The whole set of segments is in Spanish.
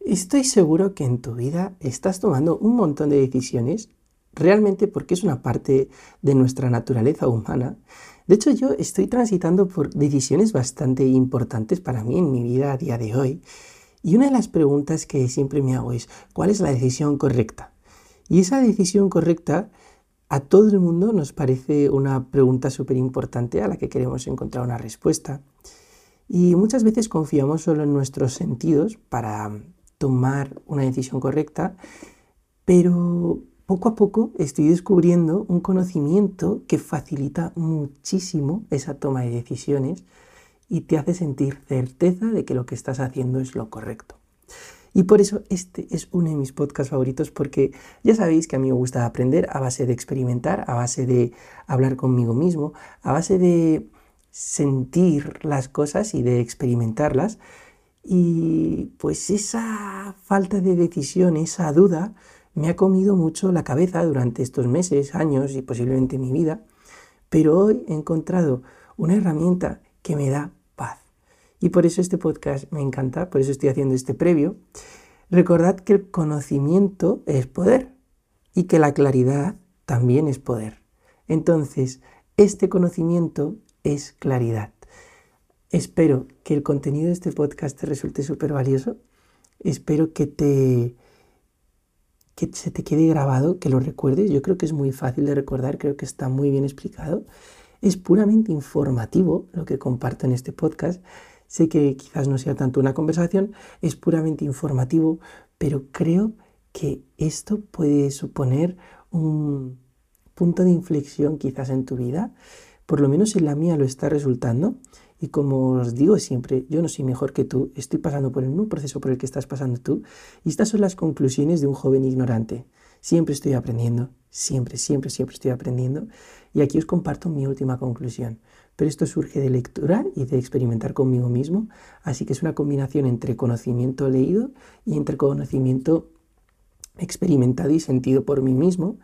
Estoy seguro que en tu vida estás tomando un montón de decisiones, realmente porque es una parte de nuestra naturaleza humana. De hecho, yo estoy transitando por decisiones bastante importantes para mí en mi vida a día de hoy. Y una de las preguntas que siempre me hago es, ¿cuál es la decisión correcta? Y esa decisión correcta a todo el mundo nos parece una pregunta súper importante a la que queremos encontrar una respuesta. Y muchas veces confiamos solo en nuestros sentidos para tomar una decisión correcta, pero poco a poco estoy descubriendo un conocimiento que facilita muchísimo esa toma de decisiones y te hace sentir certeza de que lo que estás haciendo es lo correcto. Y por eso este es uno de mis podcasts favoritos porque ya sabéis que a mí me gusta aprender a base de experimentar, a base de hablar conmigo mismo, a base de sentir las cosas y de experimentarlas. Y pues esa falta de decisión, esa duda, me ha comido mucho la cabeza durante estos meses, años y posiblemente mi vida. Pero hoy he encontrado una herramienta que me da paz. Y por eso este podcast me encanta, por eso estoy haciendo este previo. Recordad que el conocimiento es poder y que la claridad también es poder. Entonces, este conocimiento es claridad. Espero que el contenido de este podcast te resulte súper valioso. Espero que te que se te quede grabado, que lo recuerdes. Yo creo que es muy fácil de recordar, creo que está muy bien explicado. Es puramente informativo lo que comparto en este podcast. Sé que quizás no sea tanto una conversación, es puramente informativo, pero creo que esto puede suponer un punto de inflexión quizás en tu vida. Por lo menos en la mía lo está resultando. Y como os digo siempre, yo no soy mejor que tú, estoy pasando por el mismo proceso por el que estás pasando tú. Y estas son las conclusiones de un joven ignorante. Siempre estoy aprendiendo, siempre, siempre, siempre estoy aprendiendo. Y aquí os comparto mi última conclusión. Pero esto surge de lecturar y de experimentar conmigo mismo. Así que es una combinación entre conocimiento leído y entre conocimiento experimentado y sentido por mí mismo.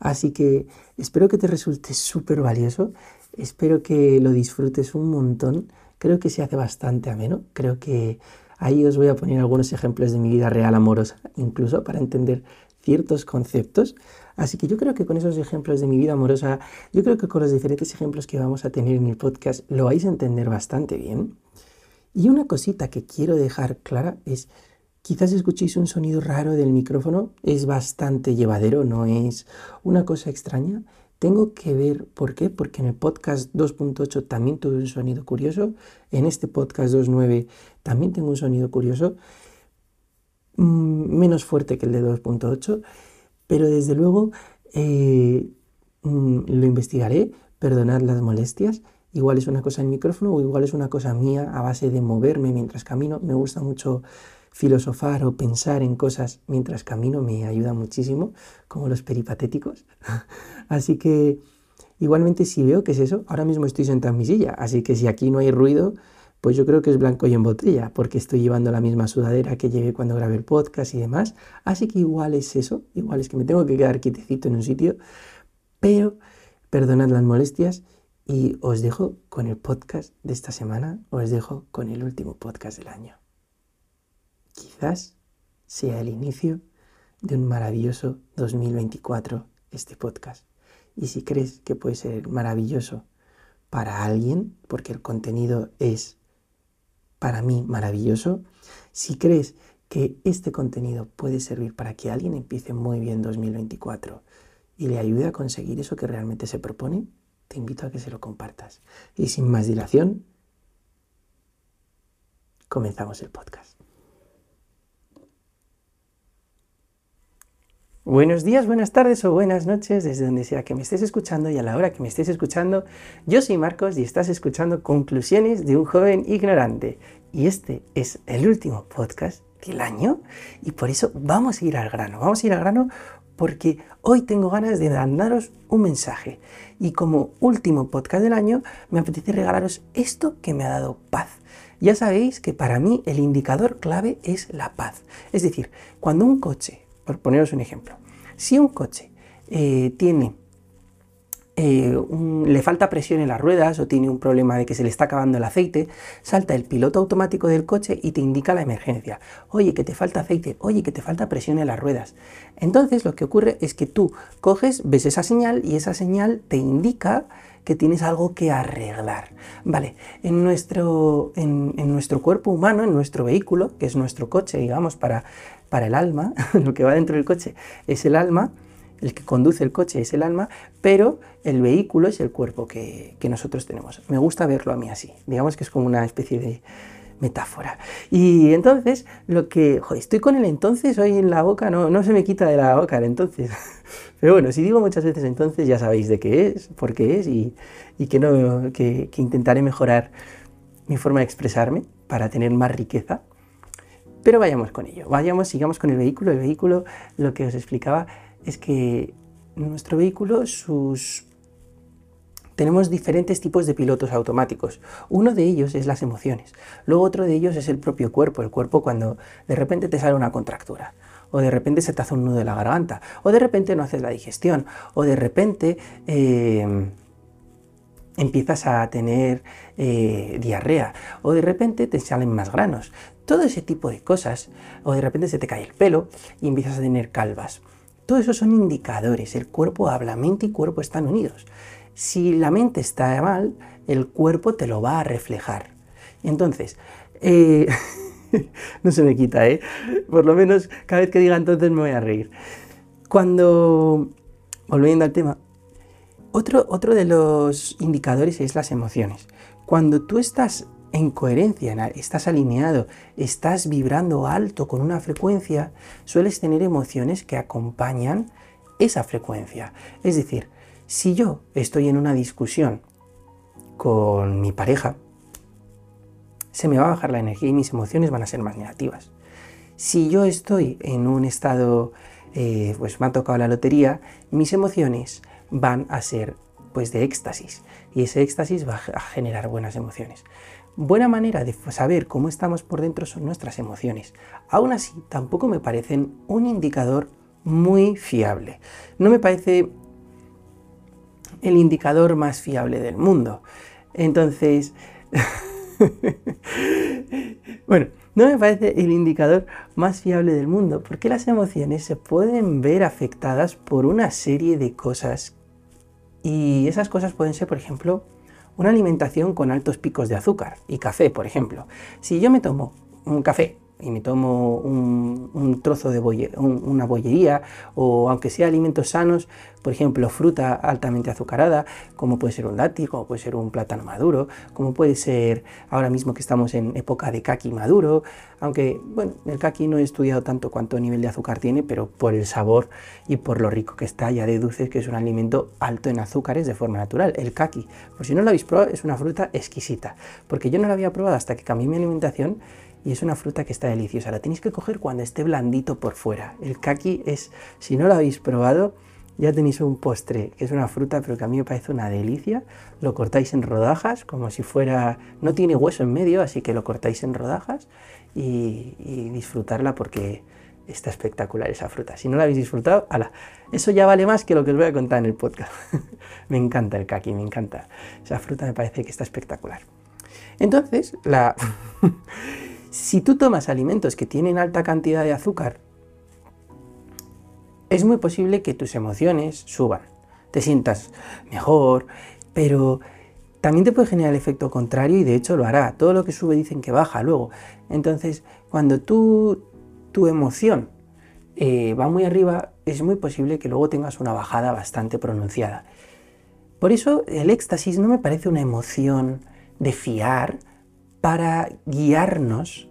Así que espero que te resulte súper valioso Espero que lo disfrutes un montón. Creo que se hace bastante ameno. Creo que ahí os voy a poner algunos ejemplos de mi vida real amorosa, incluso para entender ciertos conceptos. Así que yo creo que con esos ejemplos de mi vida amorosa, yo creo que con los diferentes ejemplos que vamos a tener en el podcast, lo vais a entender bastante bien. Y una cosita que quiero dejar clara es, quizás escuchéis un sonido raro del micrófono, es bastante llevadero, no es una cosa extraña, tengo que ver por qué, porque en el podcast 2.8 también tuve un sonido curioso, en este podcast 2.9 también tengo un sonido curioso, mm, menos fuerte que el de 2.8, pero desde luego eh, mm, lo investigaré, perdonad las molestias, igual es una cosa en micrófono o igual es una cosa mía a base de moverme mientras camino, me gusta mucho filosofar o pensar en cosas mientras camino me ayuda muchísimo, como los peripatéticos. así que igualmente si veo que es eso, ahora mismo estoy sentado en mi silla, así que si aquí no hay ruido, pues yo creo que es blanco y en botella, porque estoy llevando la misma sudadera que llevé cuando grabé el podcast y demás. Así que igual es eso, igual es que me tengo que quedar quietecito en un sitio, pero perdonad las molestias y os dejo con el podcast de esta semana, os dejo con el último podcast del año. Quizás sea el inicio de un maravilloso 2024 este podcast. Y si crees que puede ser maravilloso para alguien, porque el contenido es para mí maravilloso, si crees que este contenido puede servir para que alguien empiece muy bien 2024 y le ayude a conseguir eso que realmente se propone, te invito a que se lo compartas. Y sin más dilación, comenzamos el podcast. Buenos días, buenas tardes o buenas noches desde donde sea que me estés escuchando y a la hora que me estés escuchando. Yo soy Marcos y estás escuchando Conclusiones de un joven ignorante. Y este es el último podcast del año y por eso vamos a ir al grano. Vamos a ir al grano porque hoy tengo ganas de mandaros un mensaje. Y como último podcast del año me apetece regalaros esto que me ha dado paz. Ya sabéis que para mí el indicador clave es la paz. Es decir, cuando un coche por poneros un ejemplo, si un coche eh, tiene eh, le falta presión en las ruedas o tiene un problema de que se le está acabando el aceite, salta el piloto automático del coche y te indica la emergencia. Oye, que te falta aceite, oye, que te falta presión en las ruedas. Entonces lo que ocurre es que tú coges, ves esa señal y esa señal te indica que tienes algo que arreglar. Vale, en nuestro, en, nuestro cuerpo humano, en nuestro vehículo, que es nuestro coche, digamos, para, para el alma, lo que va dentro del coche es el alma, el que conduce el coche es el alma, pero el vehículo es el cuerpo que, nosotros tenemos. Me gusta verlo a mí así, digamos que es como una especie de metáfora. Y entonces, lo que, joder, estoy con el entonces hoy en la boca, no, no se me quita de la boca el entonces. Pero bueno, si digo muchas veces entonces, ya sabéis de qué es, por qué es y, que, no, que, que intentaré mejorar mi forma de expresarme para tener más riqueza. Pero vayamos con ello, vayamos, sigamos con el vehículo. El vehículo, lo que os explicaba, es que nuestro vehículo, sus... tenemos diferentes tipos de pilotos automáticos. Uno de ellos es las emociones. Luego otro de ellos es el propio cuerpo. El cuerpo cuando de repente te sale una contractura. O de repente se te hace un nudo en la garganta. O de repente no haces la digestión. O de repente eh, empiezas a tener eh, diarrea. O de repente te salen más granos. Todo ese tipo de cosas. O de repente se te cae el pelo y empiezas a tener calvas. Todo eso son indicadores. El cuerpo habla, mente y cuerpo están unidos. Si la mente está mal, el cuerpo te lo va a reflejar. Entonces, eh, no se me quita, ¿eh? Por lo menos cada vez que diga entonces me voy a reír. Cuando, volviendo al tema, otro, otro de los indicadores es las emociones. Cuando tú estás en coherencia, estás alineado, estás vibrando alto con una frecuencia, sueles tener emociones que acompañan esa frecuencia. Es decir, si yo estoy en una discusión con mi pareja, se me va a bajar la energía y mis emociones van a ser más negativas. Si yo estoy en un estado, eh, pues me ha tocado la lotería, mis emociones van a ser pues de éxtasis y ese éxtasis va a generar buenas emociones. Buena manera de saber cómo estamos por dentro son nuestras emociones. Aún así, tampoco me parecen un indicador muy fiable. No me parece el indicador más fiable del mundo. Entonces, bueno, no me parece el indicador más fiable del mundo, porque las emociones se pueden ver afectadas por una serie de cosas. Y esas cosas pueden ser, por ejemplo, una alimentación con altos picos de azúcar y café, por ejemplo. Si yo me tomo un café y me tomo un, trozo de una bollería o aunque sea alimentos sanos, por ejemplo, fruta altamente azucarada, como puede ser un dátil, como puede ser un plátano maduro, como puede ser ahora mismo que estamos en época de kaki maduro, aunque, bueno, el kaki no he estudiado tanto cuánto nivel de azúcar tiene, pero por el sabor y por lo rico que está, ya deduces que es un alimento alto en azúcares de forma natural, el kaki. Por si no lo habéis probado, es una fruta exquisita, porque yo no la había probado hasta que cambié mi alimentación y es una fruta que está deliciosa. La tenéis que coger cuando esté blandito por fuera. El kaki es, si no lo habéis probado, ya tenéis un postre, que es una fruta, pero que a mí me parece una delicia. Lo cortáis en rodajas, como si fuera... No tiene hueso en medio, así que lo cortáis en rodajas y, disfrutarla porque está espectacular esa fruta. Si no la habéis disfrutado, ala, eso ya vale más que lo que os voy a contar en el podcast. me encanta el kaki, me encanta. Esa fruta me parece que está espectacular. Entonces, la... Si tú tomas alimentos que tienen alta cantidad de azúcar, es muy posible que tus emociones suban, te sientas mejor, pero también te puede generar el efecto contrario y de hecho lo hará. Todo lo que sube dicen que baja luego. Entonces, cuando tú, tu emoción eh, va muy arriba, es muy posible que luego tengas una bajada bastante pronunciada. Por eso el éxtasis no me parece una emoción de fiar, para guiarnos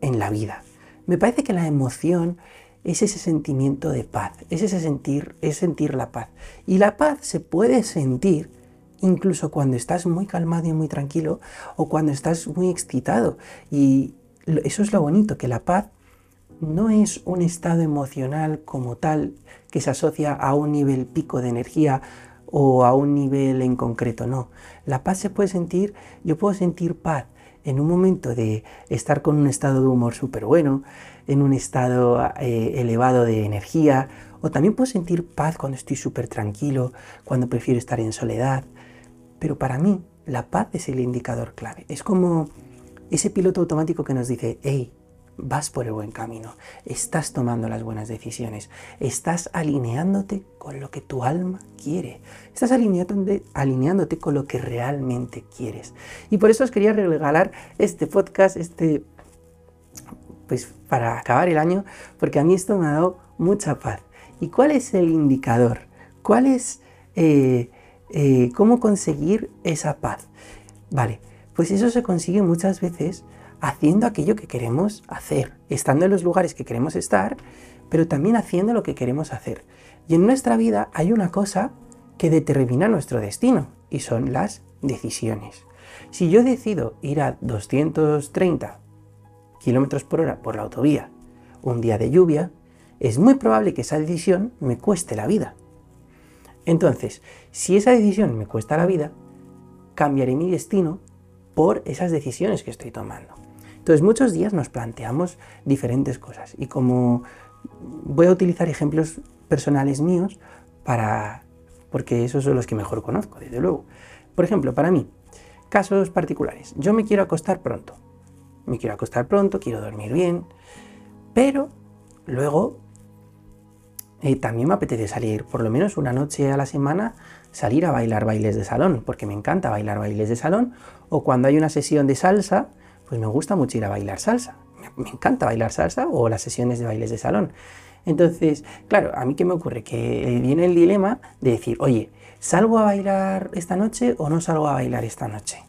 en la vida. Me parece que la emoción es ese sentimiento de paz, es ese sentir, es sentir la paz. Y la paz se puede sentir incluso cuando estás muy calmado y muy tranquilo o cuando estás muy excitado. Y eso es lo bonito, que la paz no es un estado emocional como tal que se asocia a un nivel pico de energía o a un nivel en concreto, no. La paz se puede sentir, yo puedo sentir paz en un momento de estar con un estado de humor súper bueno, en un estado eh, elevado de energía, O también puedo sentir paz cuando estoy súper tranquilo, cuando prefiero estar en soledad. Pero para mí, la paz es el indicador clave. Es como ese piloto automático que nos dice, hey, vas por el buen camino, estás tomando las buenas decisiones, estás alineándote con lo que tu alma quiere, estás alineándote, con lo que realmente quieres. Y por eso os quería regalar este podcast, este, pues para acabar el año, porque a mí esto me ha dado mucha paz. ¿Y cuál es el indicador? ¿Cuál es eh, eh, cómo conseguir esa paz? Vale, pues eso se consigue muchas veces haciendo aquello que queremos hacer, estando en los lugares que queremos estar, pero también haciendo lo que queremos hacer. Y en nuestra vida hay una cosa que determina nuestro destino y son las decisiones. Si yo decido ir a 230 kilómetros por hora por la autovía un día de lluvia, es muy probable que esa decisión me cueste la vida. Entonces, si esa decisión me cuesta la vida, cambiaré mi destino por esas decisiones que estoy tomando. Entonces, muchos días nos planteamos diferentes cosas y como voy a utilizar ejemplos personales míos para porque esos son los que mejor conozco, desde luego. Por ejemplo, para mí, casos particulares. Yo me quiero acostar pronto. Me quiero acostar pronto, quiero dormir bien, pero luego eh, también me apetece salir por lo menos una noche a la semana, salir a bailar bailes de salón, porque me encanta bailar bailes de salón, o cuando hay una sesión de salsa, pues me gusta mucho ir a bailar salsa. Me, encanta bailar salsa o las sesiones de bailes de salón. Entonces, claro, a mí qué me ocurre? Que viene el dilema de decir, oye, ¿salgo a bailar esta noche o no salgo a bailar esta noche?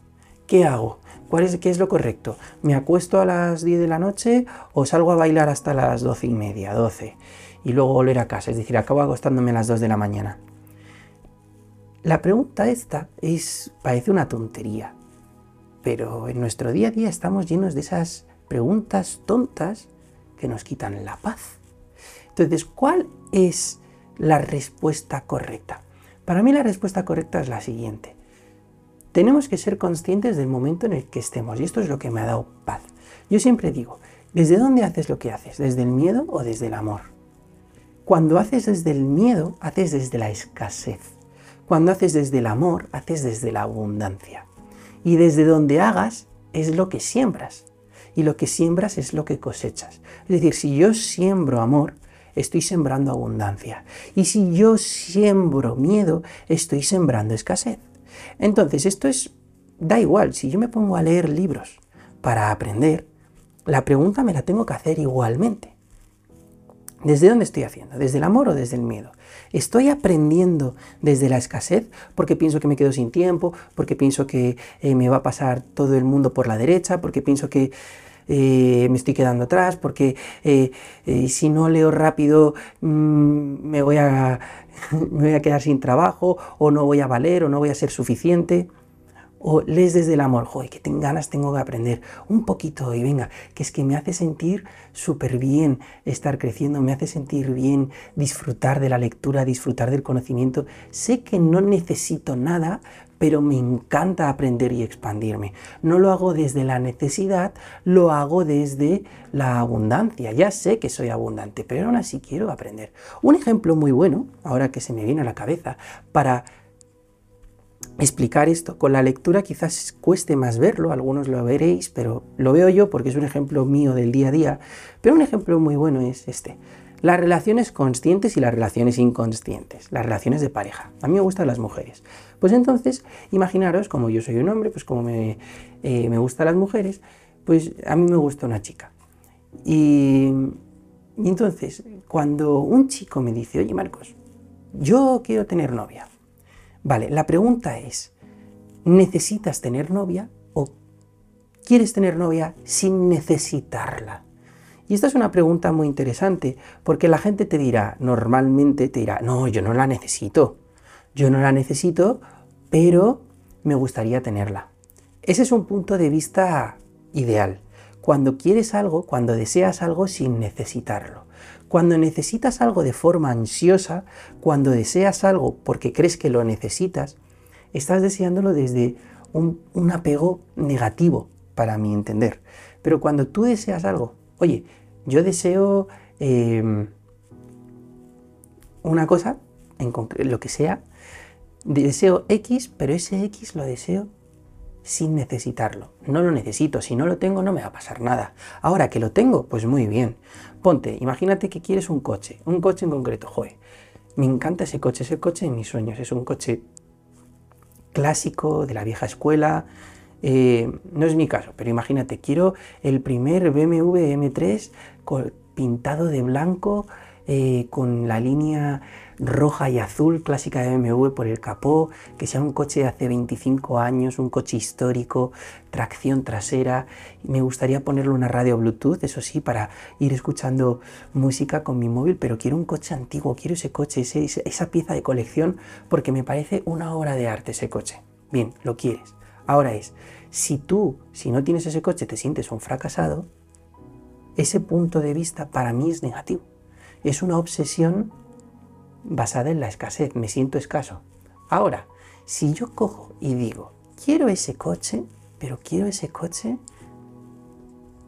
¿Qué hago? ¿Cuál es, ¿Qué es lo correcto? ¿Me acuesto a las 10 de la noche o salgo a bailar hasta las 12 y media, 12? Y luego volver a casa, es decir, acabo acostándome a las 2 de la mañana. La pregunta esta es, parece una tontería, pero en nuestro día a día estamos llenos de esas preguntas tontas que nos quitan la paz. Entonces, ¿cuál es la respuesta correcta? Para mí la respuesta correcta es la siguiente. Tenemos que ser conscientes del momento en el que estemos y esto es lo que me ha dado paz. Yo siempre digo, ¿desde dónde haces lo que haces? ¿Desde el miedo o desde el amor? Cuando haces desde el miedo, haces desde la escasez. Cuando haces desde el amor, haces desde la abundancia. Y desde donde hagas es lo que siembras. Y lo que siembras es lo que cosechas. Es decir, si yo siembro amor, estoy sembrando abundancia. Y si yo siembro miedo, estoy sembrando escasez. Entonces, esto es, da igual, si yo me pongo a leer libros para aprender, la pregunta me la tengo que hacer igualmente. ¿Desde dónde estoy haciendo? ¿Desde el amor o desde el miedo? ¿Estoy aprendiendo desde la escasez porque pienso que me quedo sin tiempo, porque pienso que eh, me va a pasar todo el mundo por la derecha, porque pienso que eh, me estoy quedando atrás, porque eh, si no leo rápido mm, me, voy a, me voy a quedar sin trabajo, o no voy a valer, o no voy a ser suficiente? O lees desde el amor, joder, que tengo ganas, tengo que aprender un poquito y venga, que es que me hace sentir súper bien estar creciendo, me hace sentir bien disfrutar de la lectura, disfrutar del conocimiento. Sé que no necesito nada, pero me encanta aprender y expandirme. No lo hago desde la necesidad, lo hago desde la abundancia. Ya sé que soy abundante, pero aún así quiero aprender. Un ejemplo muy bueno, ahora que se me viene a la cabeza, para explicar esto. Con la lectura quizás cueste más verlo, algunos lo veréis, pero lo veo yo porque es un ejemplo mío del día a día. Pero un ejemplo muy bueno es este. Las relaciones conscientes y las relaciones inconscientes, las relaciones de pareja. A mí me gustan las mujeres. Pues entonces, imaginaros, como yo soy un hombre, pues como me, eh, me gustan las mujeres, pues a mí me gusta una chica. Y, y entonces, cuando un chico me dice, oye Marcos, yo quiero tener novia, Vale, la pregunta es, ¿necesitas tener novia o quieres tener novia sin necesitarla? Y esta es una pregunta muy interesante, porque la gente te dirá, normalmente te dirá, no, yo no la necesito, yo no la necesito, pero me gustaría tenerla. Ese es un punto de vista ideal. Cuando quieres algo, cuando deseas algo sin necesitarlo. Cuando necesitas algo de forma ansiosa, cuando deseas algo porque crees que lo necesitas, estás deseándolo desde un, apego negativo, para mi entender. Pero cuando tú deseas algo, oye, yo deseo em, una cosa, lo que sea, deseo X, pero ese X lo deseo sin necesitarlo. No lo necesito, si no lo tengo no me va a pasar nada. Ahora que lo tengo, pues muy bien. Ponte, imagínate que quieres un coche, un coche en concreto, joder. Me encanta ese coche, ese coche de mis sueños, es un coche clásico de la vieja escuela. Eh, no es mi caso, pero imagínate, quiero el primer BMW M3 pintado de blanco eh, con la línea roja y azul clásica de BMW por el capó, que sea un coche de hace 25 años, un coche histórico, tracción trasera. Me gustaría ponerle una radio Bluetooth, eso sí, para ir escuchando música con mi móvil, pero quiero un coche antiguo, quiero ese coche, esa pieza de colección, porque me parece una obra de arte ese coche. Bien, lo quieres. Ahora es, si tú, si no tienes ese coche, te sientes un fracasado, ese punto de vista para mí es negativo. Es una obsesión basada en la escasez, me siento escaso. Ahora, si yo cojo y digo, quiero ese coche, pero quiero ese coche,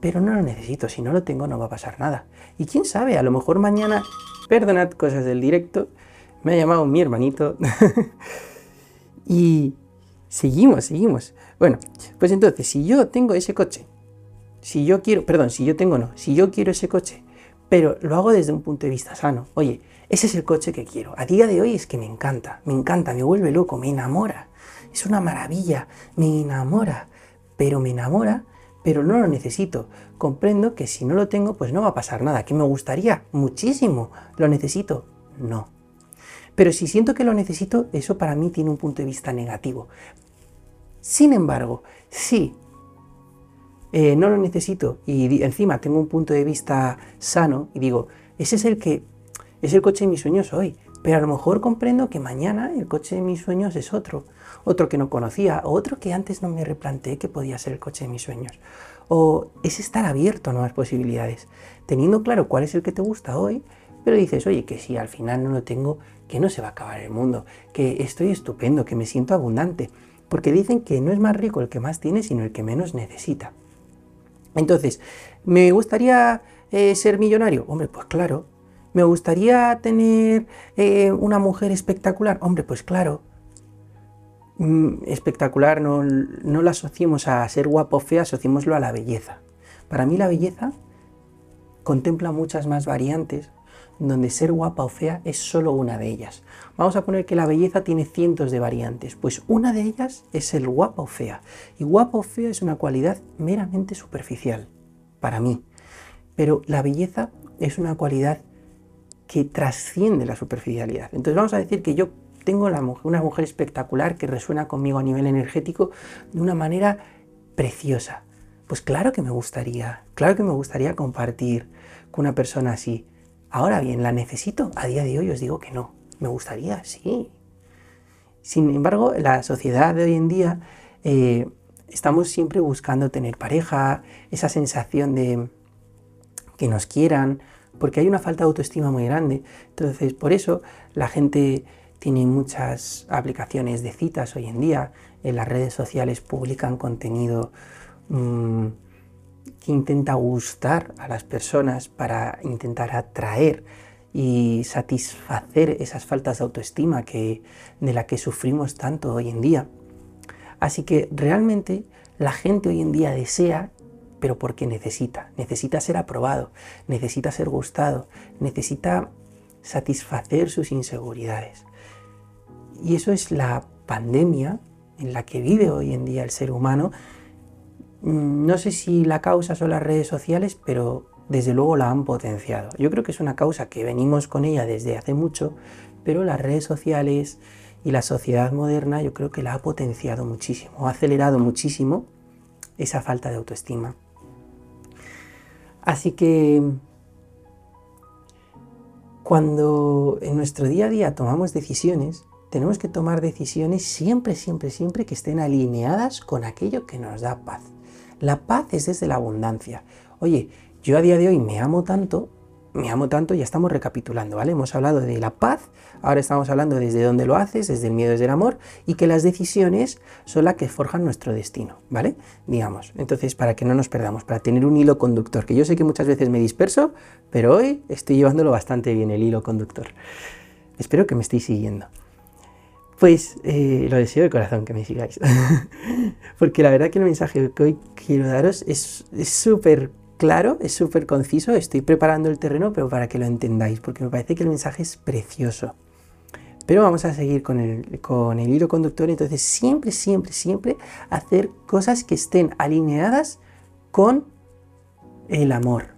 pero no lo necesito, si no lo tengo no va a pasar nada. Y quién sabe, a lo mejor mañana, perdonad cosas del directo, me ha llamado mi hermanito y seguimos, seguimos. Bueno, pues entonces, si yo tengo ese coche, si yo quiero, perdón, si yo tengo no, si yo quiero ese coche, pero lo hago desde un punto de vista sano, oye, ese es el coche que quiero. A día de hoy es que me encanta, me encanta, me vuelve loco, me enamora. Es una maravilla, me enamora, pero me enamora, pero no lo necesito. Comprendo que si no lo tengo, pues no va a pasar nada. ¿Que me gustaría? Muchísimo. ¿Lo necesito? No. Pero si siento que lo necesito, eso para mí tiene un punto de vista negativo. Sin embargo, si eh, no lo necesito y encima tengo un punto de vista sano y digo, ese es el que es el coche de mis sueños hoy, pero a lo mejor comprendo que mañana el coche de mis sueños es otro, otro que no conocía, otro que antes no me replanteé que podía ser el coche de mis sueños. O es estar abierto a nuevas posibilidades, teniendo claro cuál es el que te gusta hoy, pero dices, oye, que si al final no lo tengo, que no se va a acabar el mundo, que estoy estupendo, que me siento abundante, porque dicen que no es más rico el que más tiene, sino el que menos necesita. Entonces, ¿me gustaría eh, ser millonario? Hombre, pues claro, ¿Me gustaría tener eh, una mujer espectacular? Hombre, pues claro. Mm, espectacular no, no la asociemos a ser guapo o fea, asociémoslo a la belleza. Para mí la belleza contempla muchas más variantes donde ser guapa o fea es solo una de ellas. Vamos a poner que la belleza tiene cientos de variantes, pues una de ellas es ser guapa o fea. Y guapa o fea es una cualidad meramente superficial, para mí. Pero la belleza es una cualidad que trasciende la superficialidad. Entonces vamos a decir que yo tengo una mujer espectacular que resuena conmigo a nivel energético de una manera preciosa. Pues claro que me gustaría, claro que me gustaría compartir con una persona así. Ahora bien, ¿la necesito? A día de hoy os digo que no. Me gustaría, sí. Sin embargo, la sociedad de hoy en día eh, estamos siempre buscando tener pareja, esa sensación de que nos quieran, porque hay una falta de autoestima muy grande. Entonces, por eso la gente tiene muchas aplicaciones de citas hoy en día. En las redes sociales publican contenido mm, que intenta gustar a las personas para intentar atraer y satisfacer esas faltas de autoestima que, de la que sufrimos tanto hoy en día. Así que realmente la gente hoy en día desea pero porque necesita, necesita ser aprobado, necesita ser gustado, necesita satisfacer sus inseguridades. Y eso es la pandemia en la que vive hoy en día el ser humano. Mm, no sé si la causa son las redes sociales, pero desde luego la han potenciado. Yo creo que es una causa que venimos con ella desde hace mucho, pero las redes sociales y la sociedad moderna yo creo que la ha potenciado muchísimo, ha acelerado muchísimo esa falta de autoestima. Así que cuando en nuestro día a día tomamos decisiones, tenemos que tomar decisiones siempre, siempre, siempre que estén alineadas con aquello que nos da paz. La paz es desde la abundancia. Oye, yo a día de hoy me amo tanto me amo tanto, ya estamos recapitulando, ¿vale? Hemos hablado de la paz, ahora estamos hablando desde dónde lo haces, desde el miedo, desde el amor, y que las decisiones son las que forjan nuestro destino, ¿vale? Digamos, entonces para que no nos perdamos, para tener un hilo conductor, que yo sé que muchas veces me disperso, pero hoy estoy llevándolo bastante bien el hilo conductor. Espero que me estéis siguiendo. Pues eh, lo deseo de corazón que me sigáis. Porque la verdad que el mensaje que hoy quiero daros es súper claro, es súper conciso. Estoy preparando el terreno, pero para que lo entendáis, porque me parece que el mensaje es precioso. Pero vamos a seguir con el, hilo conductor. Entonces, siempre, siempre, siempre hacer cosas que estén alineadas con el amor.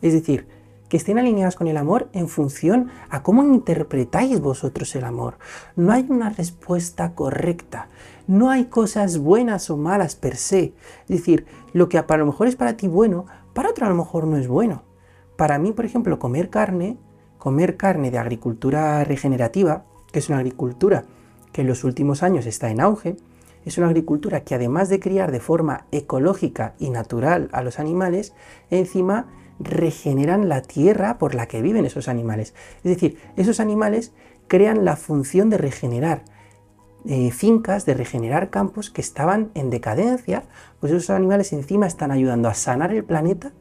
Es decir, que estén alineadas con el amor en función a cómo interpretáis vosotros el amor. No hay una respuesta correcta. No hay cosas buenas o malas per se. Es decir, lo que para lo mejor es para ti bueno, para otro a lo mejor no es bueno. Para mí, por ejemplo, comer carne, comer carne de agricultura regenerativa, que es una agricultura que en los últimos años está en auge, es una agricultura que además de criar de forma ecológica y natural a los animales, encima regeneran la tierra por la que viven esos animales. Es decir, esos animales crean la función de regenerar eh, fincas, de regenerar campos que estaban en decadencia, pues esos animales encima están ayudando a sanar el planeta,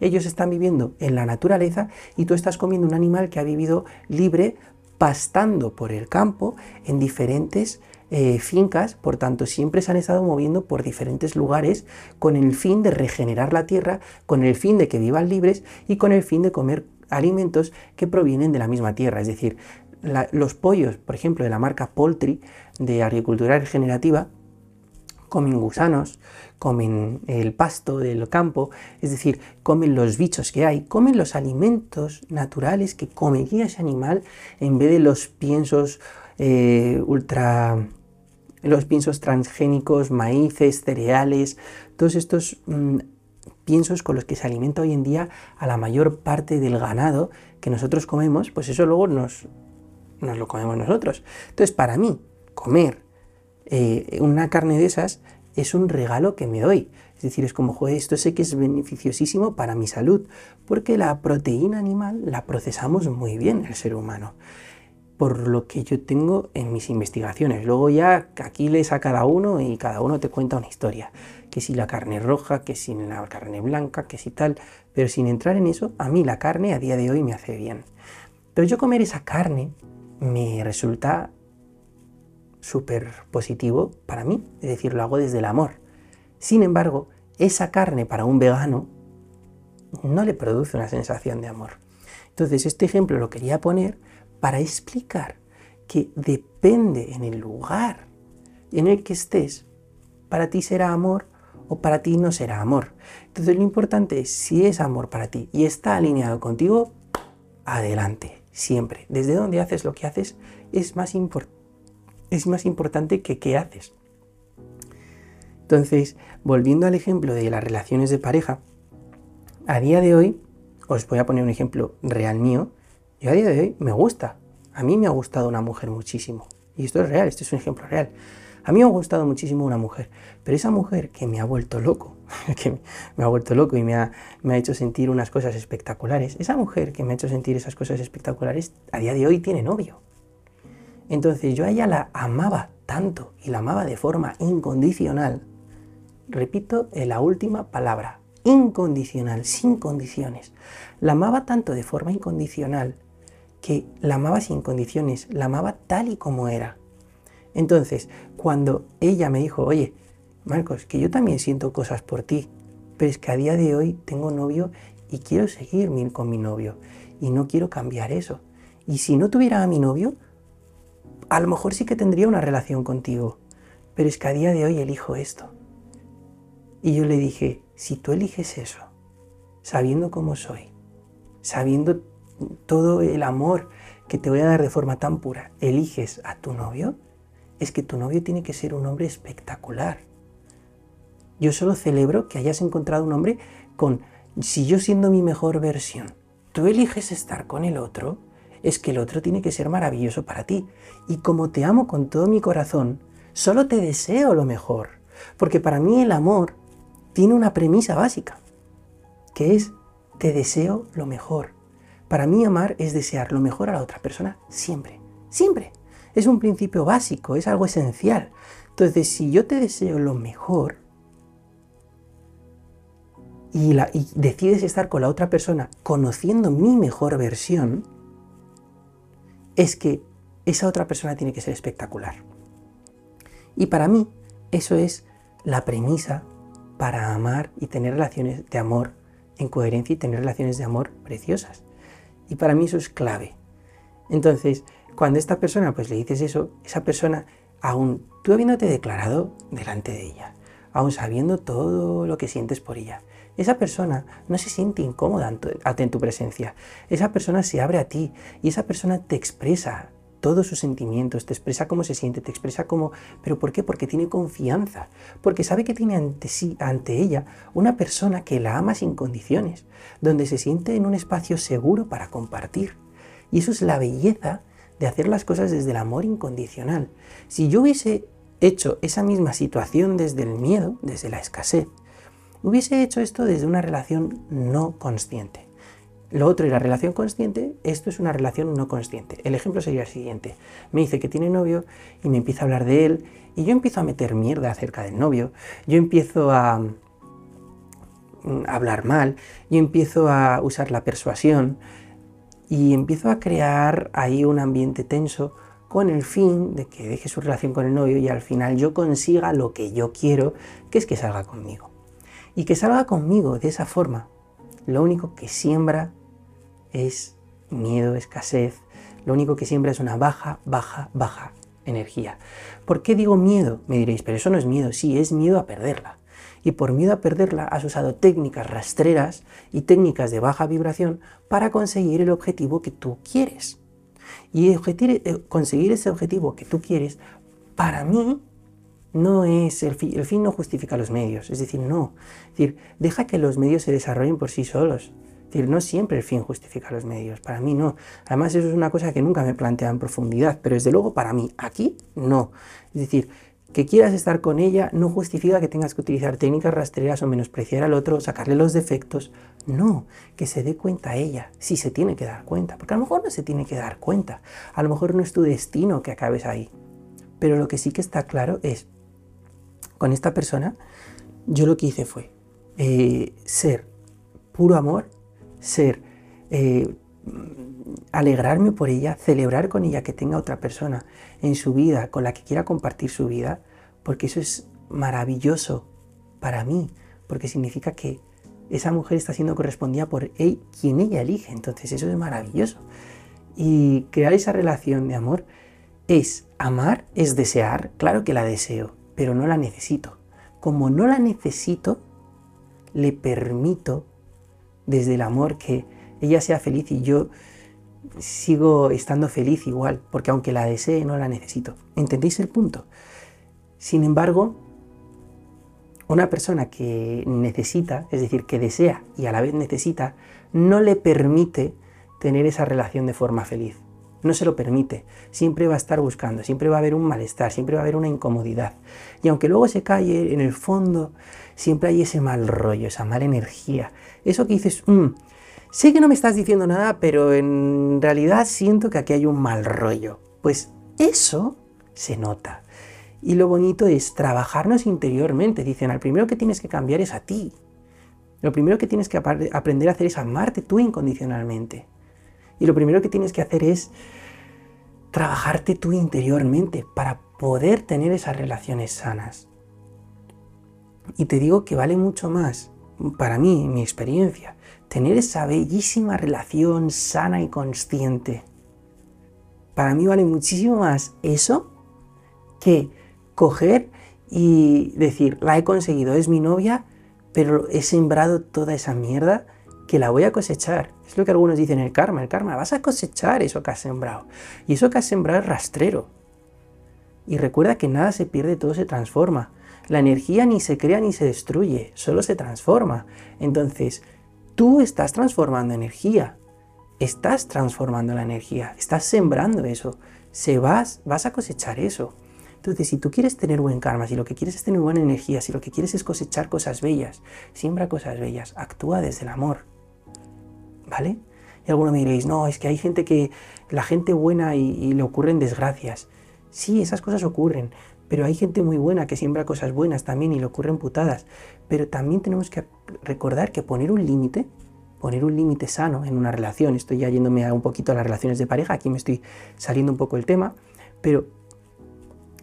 ellos están viviendo en la naturaleza y tú estás comiendo un animal que ha vivido libre, pastando por el campo en diferentes eh, fincas, por tanto siempre se han estado moviendo por diferentes lugares con el fin de regenerar la tierra, con el fin de que vivan libres y con el fin de comer alimentos que provienen de la misma tierra. Es decir, los pollos, por ejemplo, de la marca Poultry de agricultura regenerativa, comen gusanos, comen el pasto del campo, es decir, comen los bichos que hay, comen los alimentos naturales que comería ese animal en vez de los piensos eh, ultra los piensos transgénicos, maíces, cereales, todos estos mm, piensos con los que se alimenta hoy en día a la mayor parte del ganado que nosotros comemos, pues eso luego nos, nos lo comemos nosotros. Entonces, para mí, comer eh, una carne de esas es un regalo que me doy. Es decir, es como, joder, esto sé que es beneficiosísimo para mi salud, porque la proteína animal la procesamos muy bien el ser humano por lo que yo tengo en mis investigaciones. Luego ya aquí lees a cada uno y cada uno te cuenta una historia. Que si la carne roja, que si la carne blanca, que si tal. Pero sin entrar en eso, a mí la carne a día de hoy me hace bien. Pero yo comer esa carne me resulta súper positivo para mí. Es decir, lo hago desde el amor. Sin embargo, esa carne para un vegano no le produce una sensación de amor. Entonces, este ejemplo lo quería poner para explicar que depende en el lugar en el que estés, para ti será amor o para ti no será amor. Entonces lo importante es si es amor para ti y está alineado contigo, adelante, siempre. Desde donde haces lo que haces es más, es más importante que qué haces. Entonces, volviendo al ejemplo de las relaciones de pareja, a día de hoy, os voy a poner un ejemplo real mío, y a día de hoy me gusta. A mí me ha gustado una mujer muchísimo. Y esto es real, este es un ejemplo real. A mí me ha gustado muchísimo una mujer, pero esa mujer que me ha vuelto loco, que me ha vuelto loco y me ha, me ha hecho sentir unas cosas espectaculares, esa mujer que me ha hecho sentir esas cosas espectaculares, a día de hoy tiene novio. Entonces yo a ella la amaba tanto y la amaba de forma incondicional. Repito la última palabra, incondicional, sin condiciones. La amaba tanto de forma incondicional que la amaba sin condiciones, la amaba tal y como era. Entonces, cuando ella me dijo, oye, Marcos, que yo también siento cosas por ti, pero es que a día de hoy tengo novio y quiero seguir con mi novio y no quiero cambiar eso. Y si no tuviera a mi novio, a lo mejor sí que tendría una relación contigo, pero es que a día de hoy elijo esto. Y yo le dije, si tú eliges eso, sabiendo cómo soy, sabiendo todo el amor que te voy a dar de forma tan pura, eliges a tu novio, es que tu novio tiene que ser un hombre espectacular. Yo solo celebro que hayas encontrado un hombre con, si yo siendo mi mejor versión, tú eliges estar con el otro, es que el otro tiene que ser maravilloso para ti. Y como te amo con todo mi corazón, solo te deseo lo mejor. Porque para mí el amor tiene una premisa básica, que es te deseo lo mejor. Para mí amar es desear lo mejor a la otra persona siempre, siempre. Es un principio básico, es algo esencial. Entonces, si yo te deseo lo mejor y, decides estar con la otra persona conociendo mi mejor versión, es que esa otra persona tiene que ser espectacular. Y para mí, eso es la premisa para amar y tener relaciones de amor en coherencia y tener relaciones de amor preciosas. Y para mí eso es clave. Entonces, cuando esta persona pues le dices eso, esa persona, aún tú habiéndote declarado delante de ella, aún sabiendo todo lo que sientes por ella, esa persona no se siente incómoda en tu presencia. Esa persona se abre a ti y esa persona te expresa todos sus sentimientos, te expresa cómo se siente, te expresa cómo... ¿Pero por qué? Porque tiene confianza, porque sabe que tiene ante sí, ante ella, una persona que la ama sin condiciones, donde se siente en un espacio seguro para compartir. Y eso es la belleza de hacer las cosas desde el amor incondicional. Si yo hubiese hecho esa misma situación desde el miedo, desde la escasez, Hubiese hecho esto desde una relación no consciente. Lo otro era relación consciente, esto es una relación no consciente. El ejemplo sería el siguiente. Me dice que tiene novio y me empieza a hablar de él y yo empiezo a meter mierda acerca del novio. Yo empiezo a, mm, hablar mal, yo empiezo a usar la persuasión y empiezo a crear ahí un ambiente tenso con el fin de que deje su relación con el novio y al final yo consiga lo que yo quiero, que es que salga conmigo. Y que salga conmigo de esa forma, lo único que siembra es miedo, escasez, lo único que siembra es una baja, baja, baja energía. ¿Por qué digo miedo? Me diréis, pero eso no es miedo, sí, es miedo a perderla. Y por miedo a perderla has usado técnicas rastreras y técnicas de baja vibración para conseguir el objetivo que tú quieres. Y eh, conseguir ese objetivo que tú quieres, para mí, no es el fin, el fin no justifica los medios, es decir, no. Decir, deja que los medios se desarrollen por sí solos. Decir, no siempre el fin justifica los medios, para mí no. Además, eso es una cosa que nunca me plantea en profundidad, pero desde luego para mí, aquí no. Es decir, que quieras estar con ella no justifica que tengas que utilizar técnicas rastreras o menospreciar al otro, sacarle los defectos. No, que se dé cuenta ella, si se tiene que dar cuenta, porque a lo mejor no se tiene que dar cuenta, a lo mejor no es tu destino que acabes ahí. Pero lo que sí que está claro es, con esta persona, yo lo que hice fue eh, ser puro amor, ser eh, alegrarme por ella, celebrar con ella que tenga otra persona en su vida con la que quiera compartir su vida, porque eso es maravilloso para mí, porque significa que esa mujer está siendo correspondida por él, quien ella elige, entonces eso es maravilloso. Y crear esa relación de amor es amar, es desear, claro que la deseo, pero no la necesito. Como no la necesito, le permito desde el amor que ella sea feliz y yo sigo estando feliz igual, porque aunque la desee, no la necesito. ¿Entendéis el punto? Sin embargo, una persona que necesita, es decir, que desea y a la vez necesita, no le permite tener esa relación de forma feliz. No se lo permite. Siempre va a estar buscando, siempre va a haber un malestar, siempre va a haber una incomodidad. Y aunque luego se calle, en el fondo siempre hay ese mal rollo, esa mala energía. Eso que dices, mm, sé que no me estás diciendo nada, pero en realidad siento que aquí hay un mal rollo. Pues eso se nota. Y lo bonito es trabajarnos interiormente. Dicen, al primero que tienes que cambiar es a ti. Lo primero que tienes que aprender a hacer es amarte tú incondicionalmente. Y lo primero que tienes que hacer es trabajarte tú interiormente para poder tener esas relaciones sanas. Y te digo que vale mucho más, para mí, mi experiencia, tener esa bellísima relación sana y consciente. Para mí vale muchísimo más eso que coger y decir, la he conseguido, es mi novia, pero he sembrado toda esa mierda que la voy a cosechar. Es lo que algunos dicen el karma, el karma, vas a cosechar eso que has sembrado. Y eso que has sembrado es rastrero. Y recuerda que nada se pierde, todo se transforma. La energía ni se crea ni se destruye, solo se transforma. Entonces, tú estás transformando energía. Estás transformando la energía, estás sembrando eso. Se vas, vas a cosechar eso. Entonces, si tú quieres tener buen karma, si lo que quieres es tener buena energía, si lo que quieres es cosechar cosas bellas, siembra cosas bellas, actúa desde el amor. ¿Vale? Y alguno me diréis, no, es que hay gente que, la gente buena y, le ocurren desgracias. Sí, esas cosas ocurren, pero hay gente muy buena que siembra cosas buenas también y le ocurren putadas. Pero también tenemos que recordar que poner un límite poner un límite sano en una relación. Estoy ya yéndome a un poquito a las relaciones de pareja, aquí me estoy saliendo un poco el tema, pero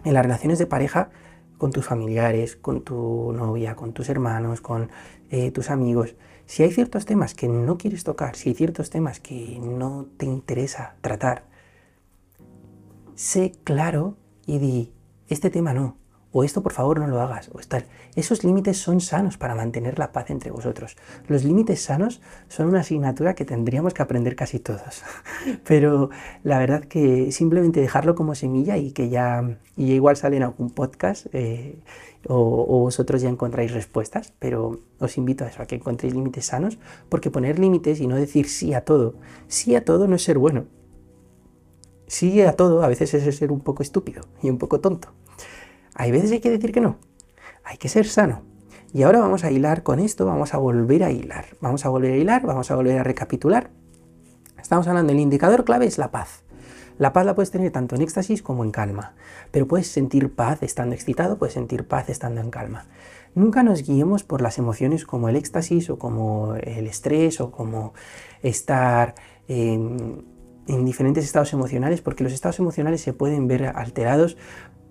en las relaciones de pareja con tus familiares, con tu novia, con tus hermanos, con eh, tus amigos, si hay ciertos temas que no quieres tocar, si hay ciertos temas que no te interesa tratar, sé claro y di, este tema no, o esto por favor no lo hagas, o estar. Esos límites son sanos para mantener la paz entre vosotros. Los límites sanos son una asignatura que tendríamos que aprender casi todos. Pero la verdad que simplemente dejarlo como semilla y que ya, y igual sale en algún podcast eh, o, vosotros ya encontráis respuestas, pero os invito a eso, a que encontréis límites sanos, porque poner límites y no decir sí a todo, sí a todo no es ser bueno. Sí a todo a veces es ser un poco estúpido y un poco tonto. Hay veces hay que decir que no. Hay que ser sano. Y ahora vamos a hilar con esto, vamos a volver a hilar. Vamos a volver a hilar, vamos a volver a recapitular. Estamos hablando del indicador clave es la paz. La paz la puedes tener tanto en éxtasis como en calma, pero puedes sentir paz estando excitado, puedes sentir paz estando en calma. Nunca nos guiemos por las emociones como el éxtasis o como el estrés o como estar en diferentes estados emocionales, porque los estados emocionales se pueden ver alterados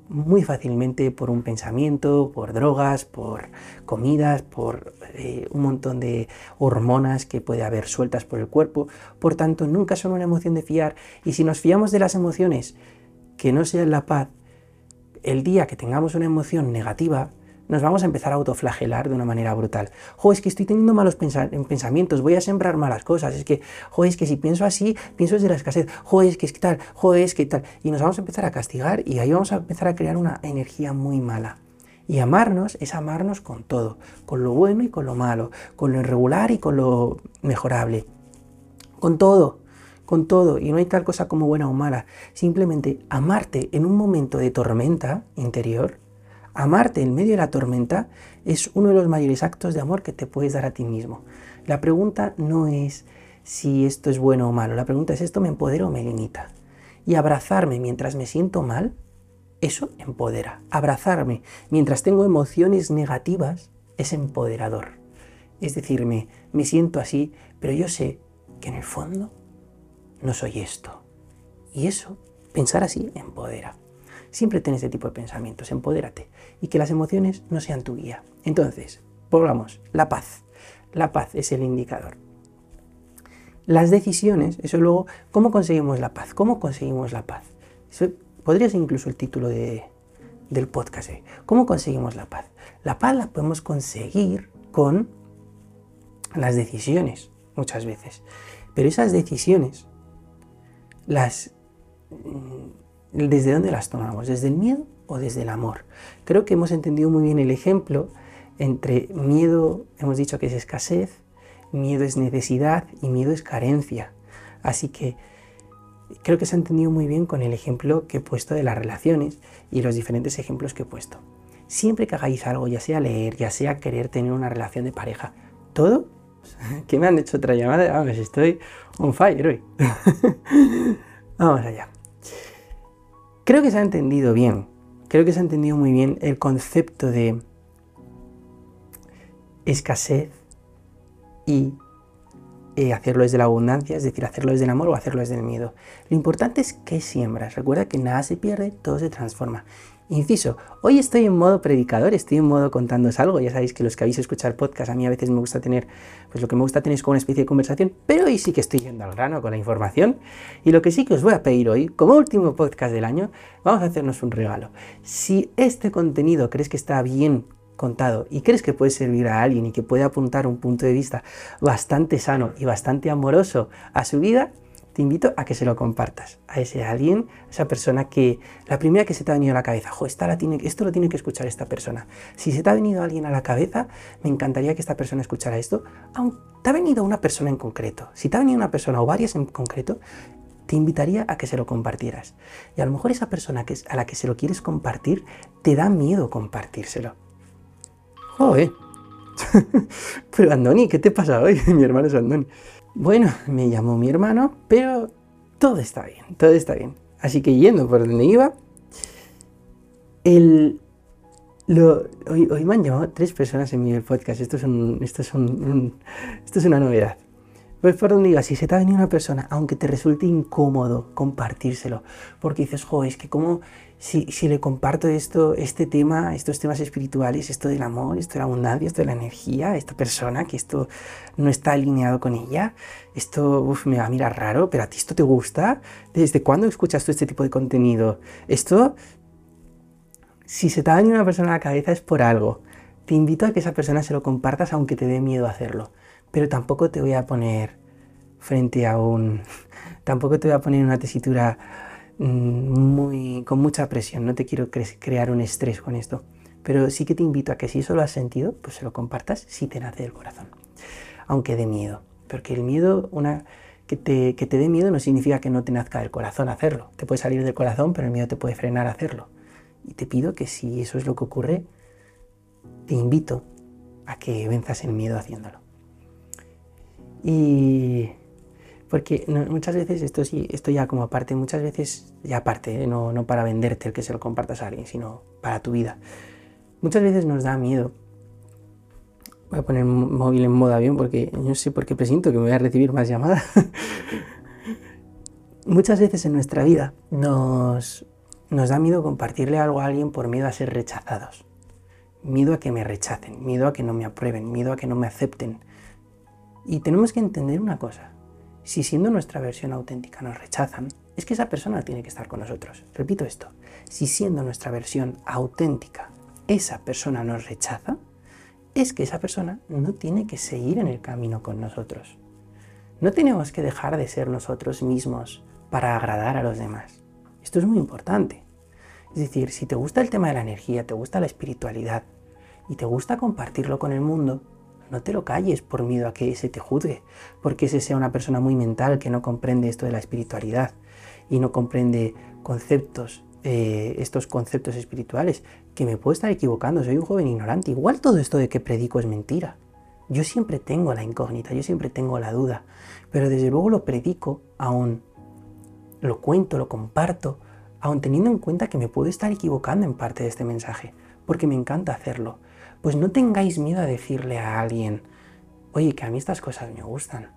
muy fácilmente por un pensamiento, por drogas, por comidas, por eh, un montón de hormonas que puede haber sueltas por el cuerpo. Por tanto, nunca son una emoción de fiar. Y si nos fiamos de las emociones que no sean la paz, el día que tengamos una emoción negativa, nos vamos a empezar a autoflagelar de una manera brutal. Jo, es que estoy teniendo malos pensamientos, voy a sembrar malas cosas, es que, jo, es que si pienso así, pienso desde la escasez, jo, es que es que tal, jo, es que tal. Y nos vamos a empezar a castigar y ahí vamos a empezar a crear una energía muy mala. Y amarnos es amarnos con todo, con lo bueno y con lo malo, con lo irregular y con lo mejorable. Con todo, con todo. Y no hay tal cosa como buena o mala. Simplemente amarte en un momento de tormenta interior Amarte en medio de la tormenta es uno de los mayores actos de amor que te puedes dar a ti mismo. La pregunta no es si esto es bueno o malo, la pregunta es esto me empodera o me limita. Y abrazarme mientras me siento mal, eso empodera. Abrazarme mientras tengo emociones negativas es empoderador. Es decirme, me siento así, pero yo sé que en el fondo no soy esto. Y eso, pensar así, empodera. Siempre ten ese tipo de pensamientos, empodérate y que las emociones no sean tu guía. Entonces, volvamos, la paz. La paz es el indicador. Las decisiones, eso luego, ¿cómo conseguimos la paz? ¿Cómo conseguimos la paz? Eso podría ser incluso el título de, del podcast. ¿eh? ¿Cómo conseguimos la paz? La paz la podemos conseguir con las decisiones, muchas veces. Pero esas decisiones, las ¿Desde dónde las tomamos? ¿Desde el miedo o desde el amor? Creo que hemos entendido muy bien el ejemplo entre miedo, hemos dicho que es escasez, miedo es necesidad y miedo es carencia. Así que creo que se ha entendido muy bien con el ejemplo que he puesto de las relaciones y los diferentes ejemplos que he puesto. Siempre que hagáis algo, ya sea leer, ya sea querer tener una relación de pareja, todo, que me han hecho otra llamada, vamos, estoy on fire hoy. vamos allá. Creo que se ha entendido bien, creo que se ha entendido muy bien el concepto de escasez y eh, hacerlo desde la abundancia, es decir, hacerlo desde el amor o hacerlo desde el miedo. Lo importante es que siembras. Recuerda que nada se pierde, todo se transforma. Inciso, hoy estoy en modo predicador, estoy en modo contándoos algo. Ya sabéis que los que habéis escuchado podcast, a mí a veces me gusta tener, pues lo que me gusta tener es como una especie de conversación, pero hoy sí que estoy yendo al grano con la información. Y lo que sí que os voy a pedir hoy, como último podcast del año, vamos a hacernos un regalo. Si este contenido crees que está bien contado y crees que puede servir a alguien y que puede apuntar un punto de vista bastante sano y bastante amoroso a su vida, te invito a que se lo compartas a ese alguien, a esa persona que la primera que se te ha venido a la cabeza, jo, esta tiene, esto lo tiene que escuchar esta persona. Si se te ha venido alguien a la cabeza, me encantaría que esta persona escuchara esto. Aunque te ha venido una persona en concreto, si te ha venido una persona o varias en concreto, te invitaría a que se lo compartieras. Y a lo mejor esa persona que, a la que se lo quieres compartir, te da miedo compartírselo. Joder. Pero Andoni, ¿qué te pasa hoy? Mi hermano es Andoni. Bueno, me llamó mi hermano, pero todo está bien, todo está bien. Así que yendo por donde iba, el, hoy, me han llamado tres personas en mi podcast. Esto es, esto, es esto es una novedad. Pues por donde diga, si se te ha venido una persona, aunque te resulte incómodo compartírselo, porque dices, jo, es que como si, le comparto esto, este tema, estos temas espirituales, esto del amor, esto de la abundancia, esto de la energía, esta persona, que esto no está alineado con ella, esto me va a mirar raro, pero a ti esto te gusta, ¿desde cuándo escuchas tú este tipo de contenido? Esto, si se te venido una persona a la cabeza es por algo. Te invito a que esa persona se lo compartas aunque te dé miedo hacerlo, pero tampoco te voy a poner frente a un... tampoco te voy a poner una tesitura muy, con mucha presión, no te quiero crear un estrés con esto, pero sí que te invito a que si eso lo has sentido, pues se lo compartas si te nace del corazón, aunque de miedo, porque el miedo, una, que te, que te dé miedo no significa que no te nazca del corazón hacerlo, te puede salir del corazón, pero el miedo te puede frenar a hacerlo. Y te pido que si eso es lo que ocurre, te invito a que venzas el miedo haciéndolo. Y porque muchas veces, esto sí, esto ya como aparte, muchas veces, ya aparte, ¿eh? no, no para venderte el que se lo compartas a alguien, sino para tu vida. Muchas veces nos da miedo. Voy a poner el móvil en modo avión porque no sé por qué presiento que me voy a recibir más llamadas. muchas veces en nuestra vida nos, nos da miedo compartirle algo a alguien por miedo a ser rechazados. Miedo a que me rechacen, miedo a que no me aprueben, miedo a que no me acepten. Y tenemos que entender una cosa. Si siendo nuestra versión auténtica nos rechazan, es que esa persona tiene que estar con nosotros. Repito esto, si siendo nuestra versión auténtica esa persona nos rechaza, es que esa persona no tiene que seguir en el camino con nosotros. No tenemos que dejar de ser nosotros mismos para agradar a los demás. Esto es muy importante. Es decir, si te gusta el tema de la energía, te gusta la espiritualidad y te gusta compartirlo con el mundo, no te lo calles por miedo a que ese te juzgue, porque ese sea una persona muy mental que no comprende esto de la espiritualidad y no comprende conceptos, eh, estos conceptos espirituales, que me puedo estar equivocando, soy un joven ignorante. Igual todo esto de que predico es mentira. Yo siempre tengo la incógnita, yo siempre tengo la duda, pero desde luego lo predico aún, lo cuento, lo comparto, aún teniendo en cuenta que me puedo estar equivocando en parte de este mensaje, porque me encanta hacerlo pues no tengáis miedo a decirle a alguien, oye, que a mí estas cosas me gustan.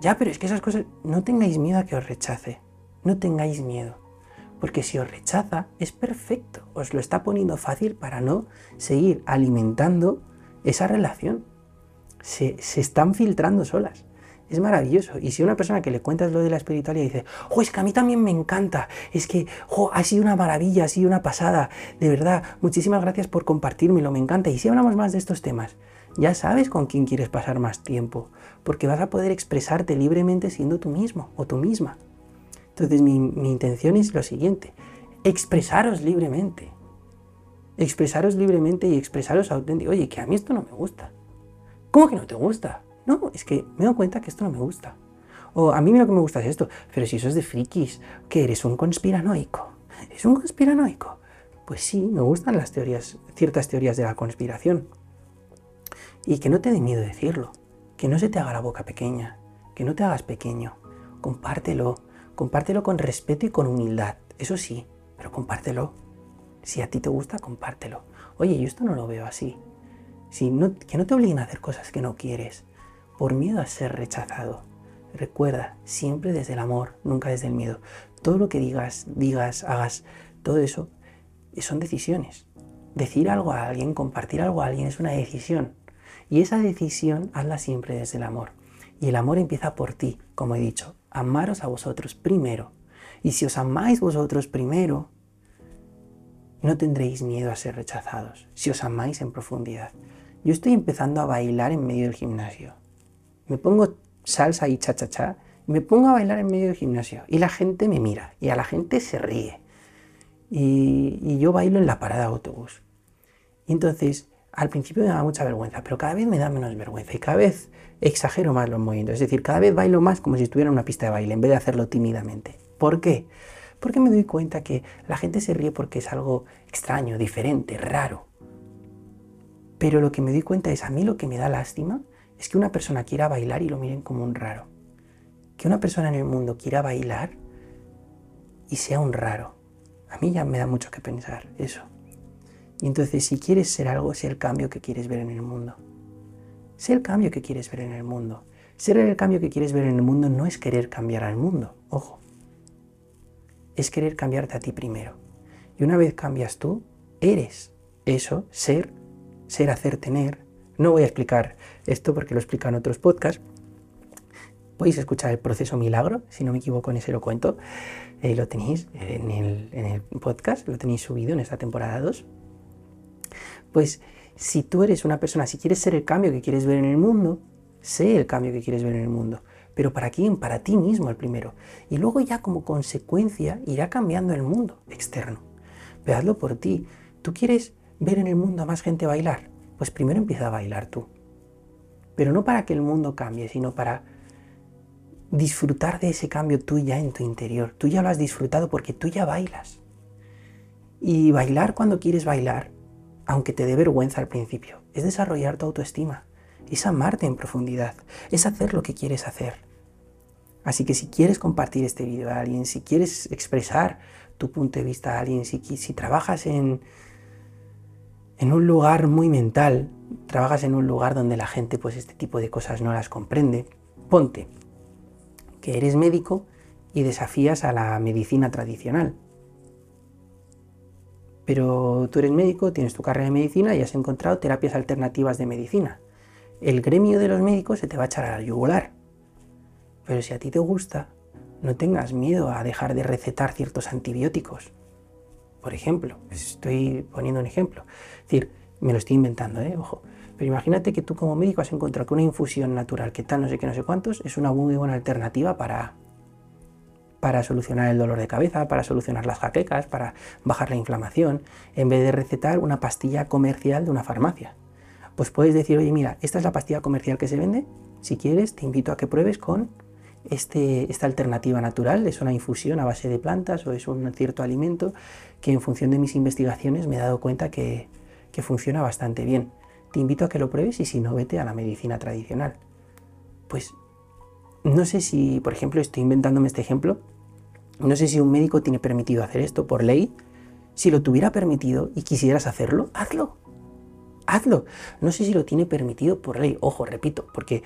Ya, pero es que esas cosas, no tengáis miedo a que os rechace, no tengáis miedo, porque si os rechaza es perfecto, os lo está poniendo fácil para no seguir alimentando esa relación. Se, se están filtrando solas. Es maravilloso. Y si una persona que le cuentas lo de la espiritualidad dice, oh, es que a mí también me encanta, es que, oh, ha sido una maravilla, ha sido una pasada, de verdad, muchísimas gracias por compartírmelo, me encanta. Y si hablamos más de estos temas, ya sabes con quién quieres pasar más tiempo, porque vas a poder expresarte libremente siendo tú mismo o tú misma. Entonces mi, mi intención es lo siguiente, expresaros libremente. Expresaros libremente y expresaros auténtico. Oye, que a mí esto no me gusta. ¿Cómo que no te gusta? No, es que me doy cuenta que esto no me gusta. O a mí lo que me gusta es esto. Pero si eso es de frikis, que eres un conspiranoico. ¿Es un conspiranoico? Pues sí, me gustan las teorías, ciertas teorías de la conspiración. Y que no te dé miedo decirlo. Que no se te haga la boca pequeña. Que no te hagas pequeño. Compártelo. Compártelo con respeto y con humildad. Eso sí, pero compártelo. Si a ti te gusta, compártelo. Oye, yo esto no lo veo así. Que no te obliguen a hacer cosas que no quieres por miedo a ser rechazado. Recuerda, siempre desde el amor, nunca desde el miedo. Todo lo que digas, digas, hagas, todo eso son decisiones. Decir algo a alguien, compartir algo a alguien es una decisión. Y esa decisión hazla siempre desde el amor. Y el amor empieza por ti, como he dicho. Amaros a vosotros primero. Y si os amáis vosotros primero, no tendréis miedo a ser rechazados, si os amáis en profundidad. Yo estoy empezando a bailar en medio del gimnasio me pongo salsa y cha-cha-cha, me pongo a bailar en medio del gimnasio y la gente me mira y a la gente se ríe. Y, yo bailo en la parada de autobús. Y entonces, al principio me da mucha vergüenza, pero cada vez me da menos vergüenza y cada vez exagero más los movimientos. Es decir, cada vez bailo más como si estuviera en una pista de baile en vez de hacerlo tímidamente. ¿Por qué? Porque me doy cuenta que la gente se ríe porque es algo extraño, diferente, raro. Pero lo que me doy cuenta es a mí lo que me da lástima es que una persona quiera bailar y lo miren como un raro. Que una persona en el mundo quiera bailar y sea un raro. A mí ya me da mucho que pensar eso. Y entonces si quieres ser algo, sé el cambio que quieres ver en el mundo. Sé el cambio que quieres ver en el mundo. Ser el cambio que quieres ver en el mundo no es querer cambiar al mundo, ojo. Es querer cambiarte a ti primero. Y una vez cambias tú, eres eso, ser, ser, hacer, tener. No voy a explicar esto porque lo explican otros podcasts. Podéis escuchar el proceso milagro, si no me equivoco en ese lo cuento. Lo tenéis en el, podcast, lo tenéis subido en esta temporada 2. Pues si tú eres una persona, si quieres ser el cambio que quieres ver en el mundo, sé el cambio que quieres ver en el mundo. Pero ¿para quién? Para ti mismo el primero. Y luego ya como consecuencia irá cambiando el mundo externo. Pero por ti. ¿Tú quieres ver en el mundo a más gente bailar? Pues primero empieza a bailar tú. Pero no para que el mundo cambie, sino para disfrutar de ese cambio tú ya en tu interior. Tú ya lo has disfrutado porque tú ya bailas. Y bailar cuando quieres bailar, aunque te dé vergüenza al principio, es desarrollar tu autoestima, es amarte en profundidad, es hacer lo que quieres hacer. Así que si quieres compartir este vídeo a alguien, si quieres expresar tu punto de vista a alguien, si, si trabajas en, en un lugar muy mental, trabajas en un lugar donde la gente pues este tipo de cosas no las comprende, ponte que eres médico y desafías a la medicina tradicional. Pero tú eres médico, tienes tu carrera de medicina y has encontrado terapias alternativas de medicina. El gremio de los médicos se te va a echar al yugular. Pero si a ti te gusta, no tengas miedo a dejar de recetar ciertos antibióticos. Por ejemplo, estoy poniendo un ejemplo. Es decir, me lo estoy inventando, ¿eh? ojo. Pero imagínate que tú como médico has encontrado que una infusión natural, que tal, no sé qué, no sé cuántos, es una muy buena alternativa para, para solucionar el dolor de cabeza, para solucionar las jaquecas, para bajar la inflamación, en vez de recetar una pastilla comercial de una farmacia. Pues puedes decir, oye, mira, esta es la pastilla comercial que se vende, si quieres te invito a que pruebes con este, esta alternativa natural, es una infusión a base de plantas o es un cierto alimento que en función de mis investigaciones me he dado cuenta que, que funciona bastante bien te invito a que lo pruebes y si no, vete a la medicina tradicional. Pues no sé si, por ejemplo, estoy inventándome este ejemplo, no sé si un médico tiene permitido hacer esto por ley. Si lo tuviera permitido y quisieras hacerlo, hazlo. Hazlo. No sé si lo tiene permitido por ley. Ojo, repito, porque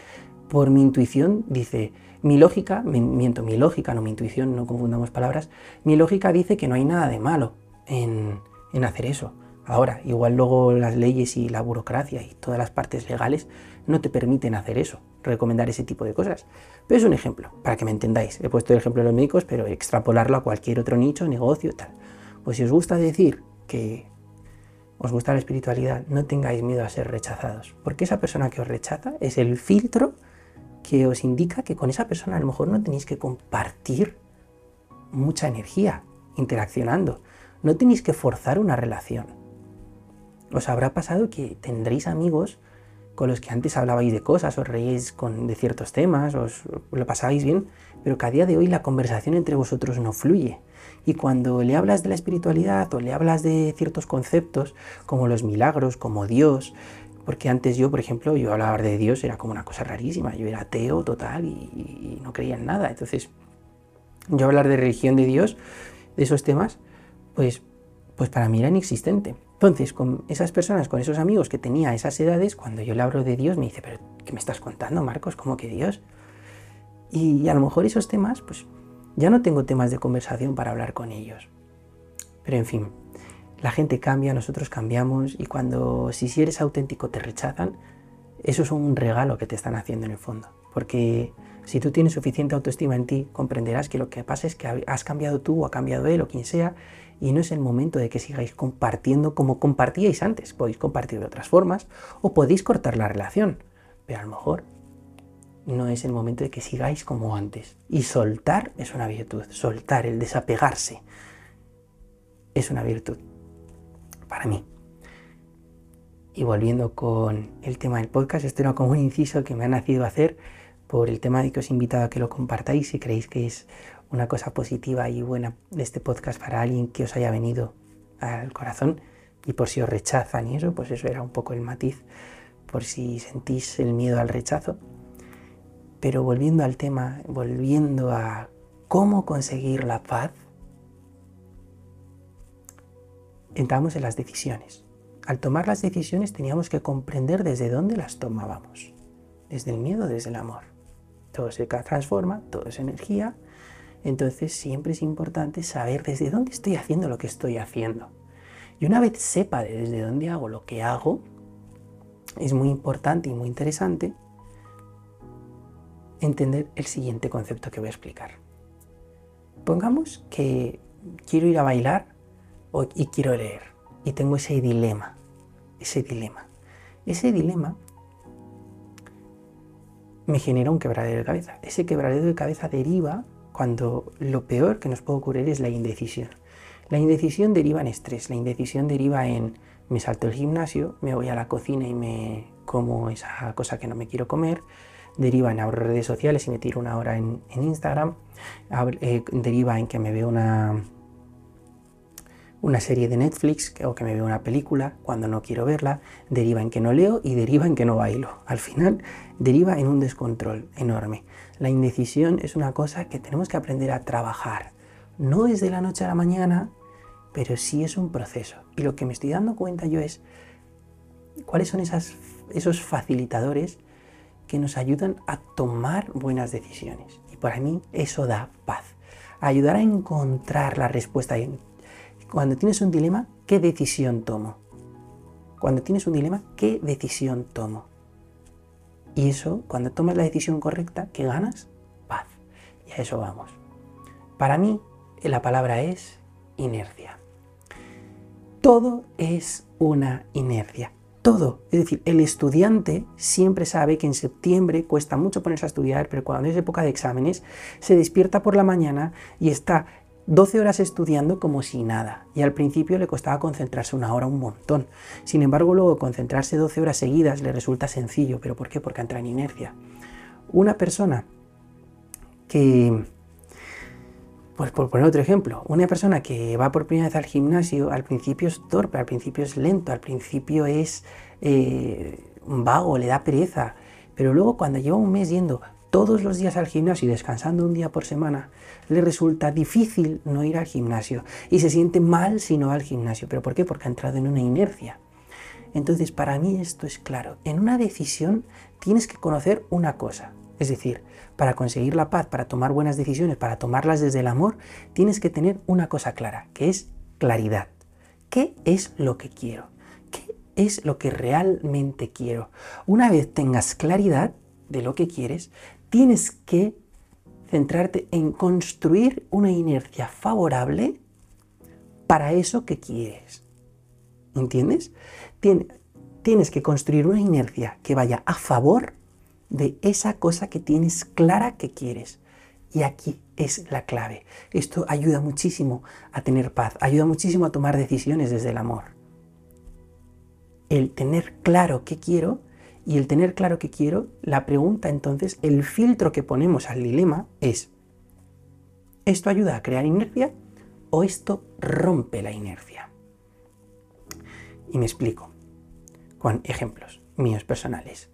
por mi intuición dice, mi lógica, miento, mi lógica, no mi intuición, no confundamos palabras, mi lógica dice que no hay nada de malo en, en hacer eso. Ahora, igual luego las leyes y la burocracia y todas las partes legales no te permiten hacer eso, recomendar ese tipo de cosas. Pero es un ejemplo, para que me entendáis. He puesto el ejemplo de los médicos, pero extrapolarlo a cualquier otro nicho, negocio, tal. Pues si os gusta decir que os gusta la espiritualidad, no tengáis miedo a ser rechazados, porque esa persona que os rechaza es el filtro que os indica que con esa persona a lo mejor no tenéis que compartir mucha energía interaccionando, no tenéis que forzar una relación os habrá pasado que tendréis amigos con los que antes hablabais de cosas, os reíais con, de ciertos temas, os lo pasabais bien, pero que a día de hoy la conversación entre vosotros no fluye. Y cuando le hablas de la espiritualidad o le hablas de ciertos conceptos, como los milagros, como Dios, porque antes yo, por ejemplo, yo hablaba de Dios, era como una cosa rarísima, yo era ateo total y, y no creía en nada. Entonces, yo hablar de religión de Dios, de esos temas, pues, pues para mí era inexistente. Entonces, con esas personas, con esos amigos que tenía a esas edades, cuando yo le hablo de Dios, me dice, pero ¿qué me estás contando, Marcos? ¿Cómo que Dios? Y, a lo mejor esos temas, pues ya no tengo temas de conversación para hablar con ellos. Pero en fin, la gente cambia, nosotros cambiamos y cuando si eres auténtico te rechazan, eso es un regalo que te están haciendo en el fondo. Porque si tú tienes suficiente autoestima en ti, comprenderás que lo que pasa es que has cambiado tú o ha cambiado él o quien sea y no es el momento de que sigáis compartiendo como compartíais antes. Podéis compartir de otras formas o podéis cortar la relación, pero a lo mejor no es el momento de que sigáis como antes. Y soltar es una virtud, soltar, el desapegarse, es una virtud para mí. Y volviendo con el tema del podcast, esto era como un inciso que me ha nacido hacer por el tema de que os he invitado a que lo compartáis si creéis que es una cosa positiva y buena de este podcast para alguien que os haya venido al corazón y por si os rechazan y eso, pues eso era un poco el matiz, por si sentís el miedo al rechazo. Pero volviendo al tema, volviendo a cómo conseguir la paz, entramos en las decisiones. Al tomar las decisiones teníamos que comprender desde dónde las tomábamos, desde el miedo, desde el amor. todo se transforma, todo es energía, entonces siempre es importante saber desde dónde estoy haciendo lo que estoy haciendo. Y una vez sepa desde dónde hago lo que hago, es muy importante y muy interesante entender el siguiente concepto que voy a explicar. Pongamos que quiero ir a bailar y quiero leer y tengo ese dilema, ese dilema. Ese dilema me genera un quebradero de cabeza. Ese quebradero de cabeza deriva cuando lo peor que nos puede ocurrir es la indecisión. La indecisión deriva en estrés, la indecisión deriva en me salto el gimnasio, me voy a la cocina y me como esa cosa que no me quiero comer, deriva en abrir redes sociales y me tiro una hora en, Instagram, eh, deriva en que me veo una, una serie de Netflix o que me veo una película cuando no quiero verla, deriva en que no leo y deriva en que no bailo. Al final deriva en un descontrol enorme. La indecisión es una cosa que tenemos que aprender a trabajar. No es de la noche a la mañana, pero sí es un proceso. Y lo que me estoy dando cuenta yo es cuáles son esas, esos facilitadores que nos ayudan a tomar buenas decisiones. Y para mí eso da paz. Ayudar a encontrar la respuesta. Cuando tienes un dilema, ¿qué decisión tomo? Cuando tienes un dilema, ¿qué decisión tomo? Y eso, cuando tomas la decisión correcta, ¿qué ganas? Paz. Y a eso vamos. Para mí, la palabra es inercia. Todo es una inercia todo. Es decir, el estudiante siempre sabe que en septiembre cuesta mucho ponerse a estudiar, pero cuando es época de exámenes, se despierta por la mañana y está 12 horas estudiando como si nada. Y al principio le costaba concentrarse una hora un montón. Sin embargo, luego concentrarse 12 horas seguidas le resulta sencillo. ¿Pero por qué? Porque entra en inercia. Una persona que pues por poner otro ejemplo, una persona que va por primera vez al gimnasio, al principio es torpe, al principio es lento, al principio es eh, vago, le da pereza, pero luego cuando lleva un mes yendo todos los días al gimnasio y descansando un día por semana, le resulta difícil no ir al gimnasio y se siente mal si no va al gimnasio. ¿Pero por qué? Porque ha entrado en una inercia. Entonces, para mí esto es claro. En una decisión tienes que conocer una cosa, es decir, para conseguir la paz, para tomar buenas decisiones, para tomarlas desde el amor, tienes que tener una cosa clara, que es claridad. ¿Qué es lo que quiero? ¿Qué es lo que realmente quiero? Una vez tengas claridad de lo que quieres, tienes que centrarte en construir una inercia favorable para eso que quieres. ¿Entiendes? Tienes que construir una inercia que vaya a favor de esa cosa que tienes clara que quieres. Y aquí es la clave. Esto ayuda muchísimo a tener paz, ayuda muchísimo a tomar decisiones desde el amor. El tener claro qué quiero y el tener claro qué quiero, la pregunta entonces, el filtro que ponemos al dilema es, ¿esto ayuda a crear inercia o esto rompe la inercia? Y me explico con ejemplos míos personales.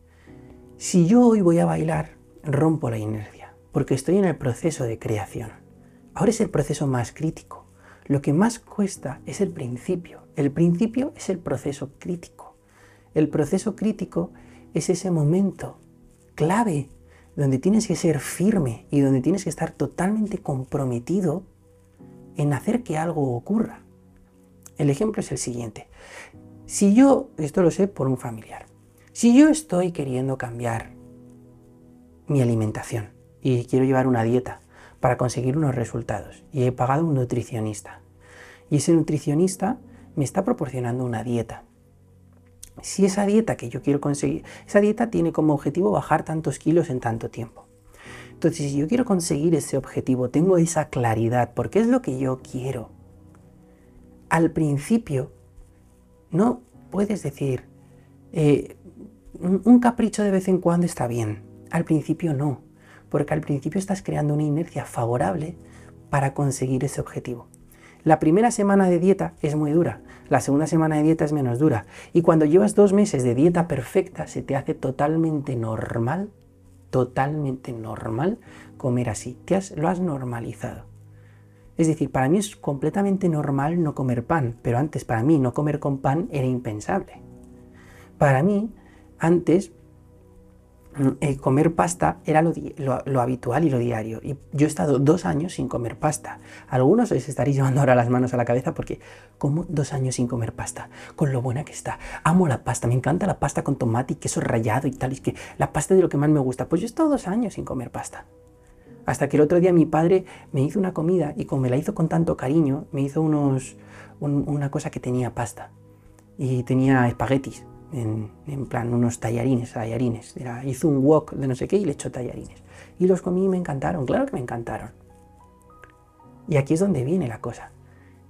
Si yo hoy voy a bailar, rompo la inercia, porque estoy en el proceso de creación. Ahora es el proceso más crítico. Lo que más cuesta es el principio. El principio es el proceso crítico. El proceso crítico es ese momento clave donde tienes que ser firme y donde tienes que estar totalmente comprometido en hacer que algo ocurra. El ejemplo es el siguiente. Si yo, esto lo sé por un familiar, si yo estoy queriendo cambiar mi alimentación y quiero llevar una dieta para conseguir unos resultados y he pagado un nutricionista y ese nutricionista me está proporcionando una dieta. Si esa dieta que yo quiero conseguir, esa dieta tiene como objetivo bajar tantos kilos en tanto tiempo. Entonces, si yo quiero conseguir ese objetivo, tengo esa claridad, porque es lo que yo quiero. Al principio, no puedes decir, eh, un capricho de vez en cuando está bien, al principio no, porque al principio estás creando una inercia favorable para conseguir ese objetivo. La primera semana de dieta es muy dura, la segunda semana de dieta es menos dura, y cuando llevas dos meses de dieta perfecta se te hace totalmente normal, totalmente normal comer así, te lo has normalizado. Es decir, para mí es completamente normal no comer pan, pero antes para mí no comer con pan era impensable. Para mí antes eh, comer pasta era lo, habitual y lo diario. Y yo he estado dos años sin comer pasta. Algunos os estaréis llevando ahora las manos a la cabeza porque, ¿cómo dos años sin comer pasta? Con lo buena que está. Amo la pasta, me encanta la pasta con tomate y queso rallado y tal. Es que la pasta es de lo que más me gusta. Pues yo he estado dos años sin comer pasta. Hasta que el otro día mi padre me hizo una comida y como me la hizo con tanto cariño, me hizo unos, una cosa que tenía pasta. Y tenía espaguetis en, plan unos tallarines, tallarines. Era, hizo un wok de no sé qué y le echó tallarines. Y los comí y me encantaron, claro que me encantaron. Y aquí es donde viene la cosa.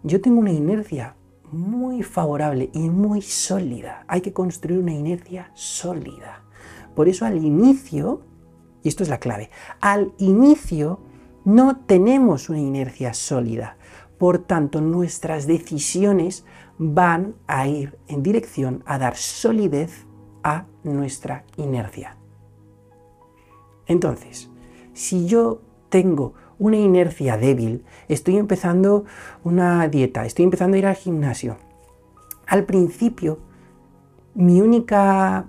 Yo tengo una inercia muy favorable y muy sólida. Hay que construir una inercia sólida. Por eso al inicio, y esto es la clave, al inicio no tenemos una inercia sólida. Por tanto, nuestras decisiones van a ir en dirección a dar solidez a nuestra inercia. Entonces, si yo tengo una inercia débil, estoy empezando una dieta, estoy empezando a ir al gimnasio. Al principio, mi única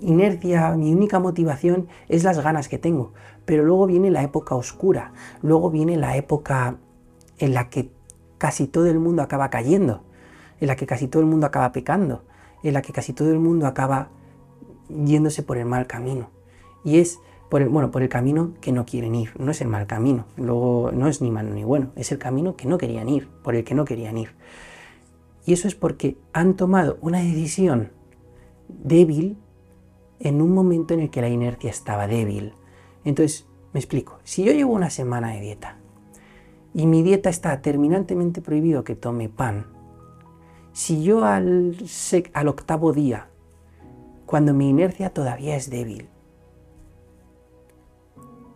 inercia, mi única motivación es las ganas que tengo, pero luego viene la época oscura, luego viene la época en la que casi todo el mundo acaba cayendo, en la que casi todo el mundo acaba pecando, en la que casi todo el mundo acaba yéndose por el mal camino. Y es por el, bueno, por el camino que no quieren ir. No es el mal camino, luego no es ni malo ni bueno, es el camino que no querían ir, por el que no querían ir. Y eso es porque han tomado una decisión débil en un momento en el que la inercia estaba débil. Entonces, me explico, si yo llevo una semana de dieta y mi dieta está terminantemente prohibido que tome pan, si yo al, al octavo día, cuando mi inercia todavía es débil,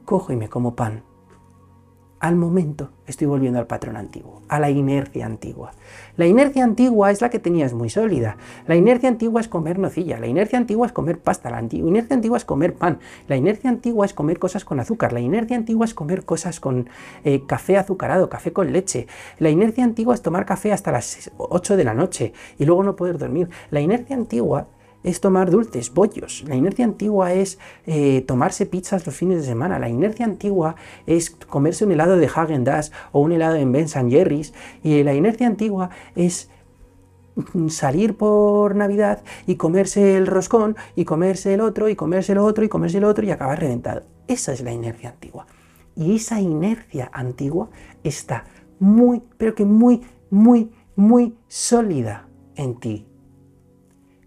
cojo y me como pan, al momento estoy volviendo al patrón antiguo, a la inercia antigua. La inercia antigua es la que tenías muy sólida. La inercia antigua es comer nocilla, la inercia antigua es comer pasta, la inercia antigua es comer pan, la inercia antigua es comer cosas con azúcar, la inercia antigua es comer cosas con eh, café azucarado, café con leche. La inercia antigua es tomar café hasta las 8 de la noche y luego no poder dormir. La inercia antigua es tomar dulces, bollos. La inercia antigua es eh, tomarse pizzas los fines de semana. La inercia antigua es comerse un helado de Hagen Dazs o un helado en Ben Jerry's. Y la inercia antigua es salir por Navidad y comerse el roscón y comerse el otro y comerse el otro y comerse el otro y acabar reventado. Esa es la inercia antigua. Y esa inercia antigua está muy, pero que muy, muy, muy sólida en ti.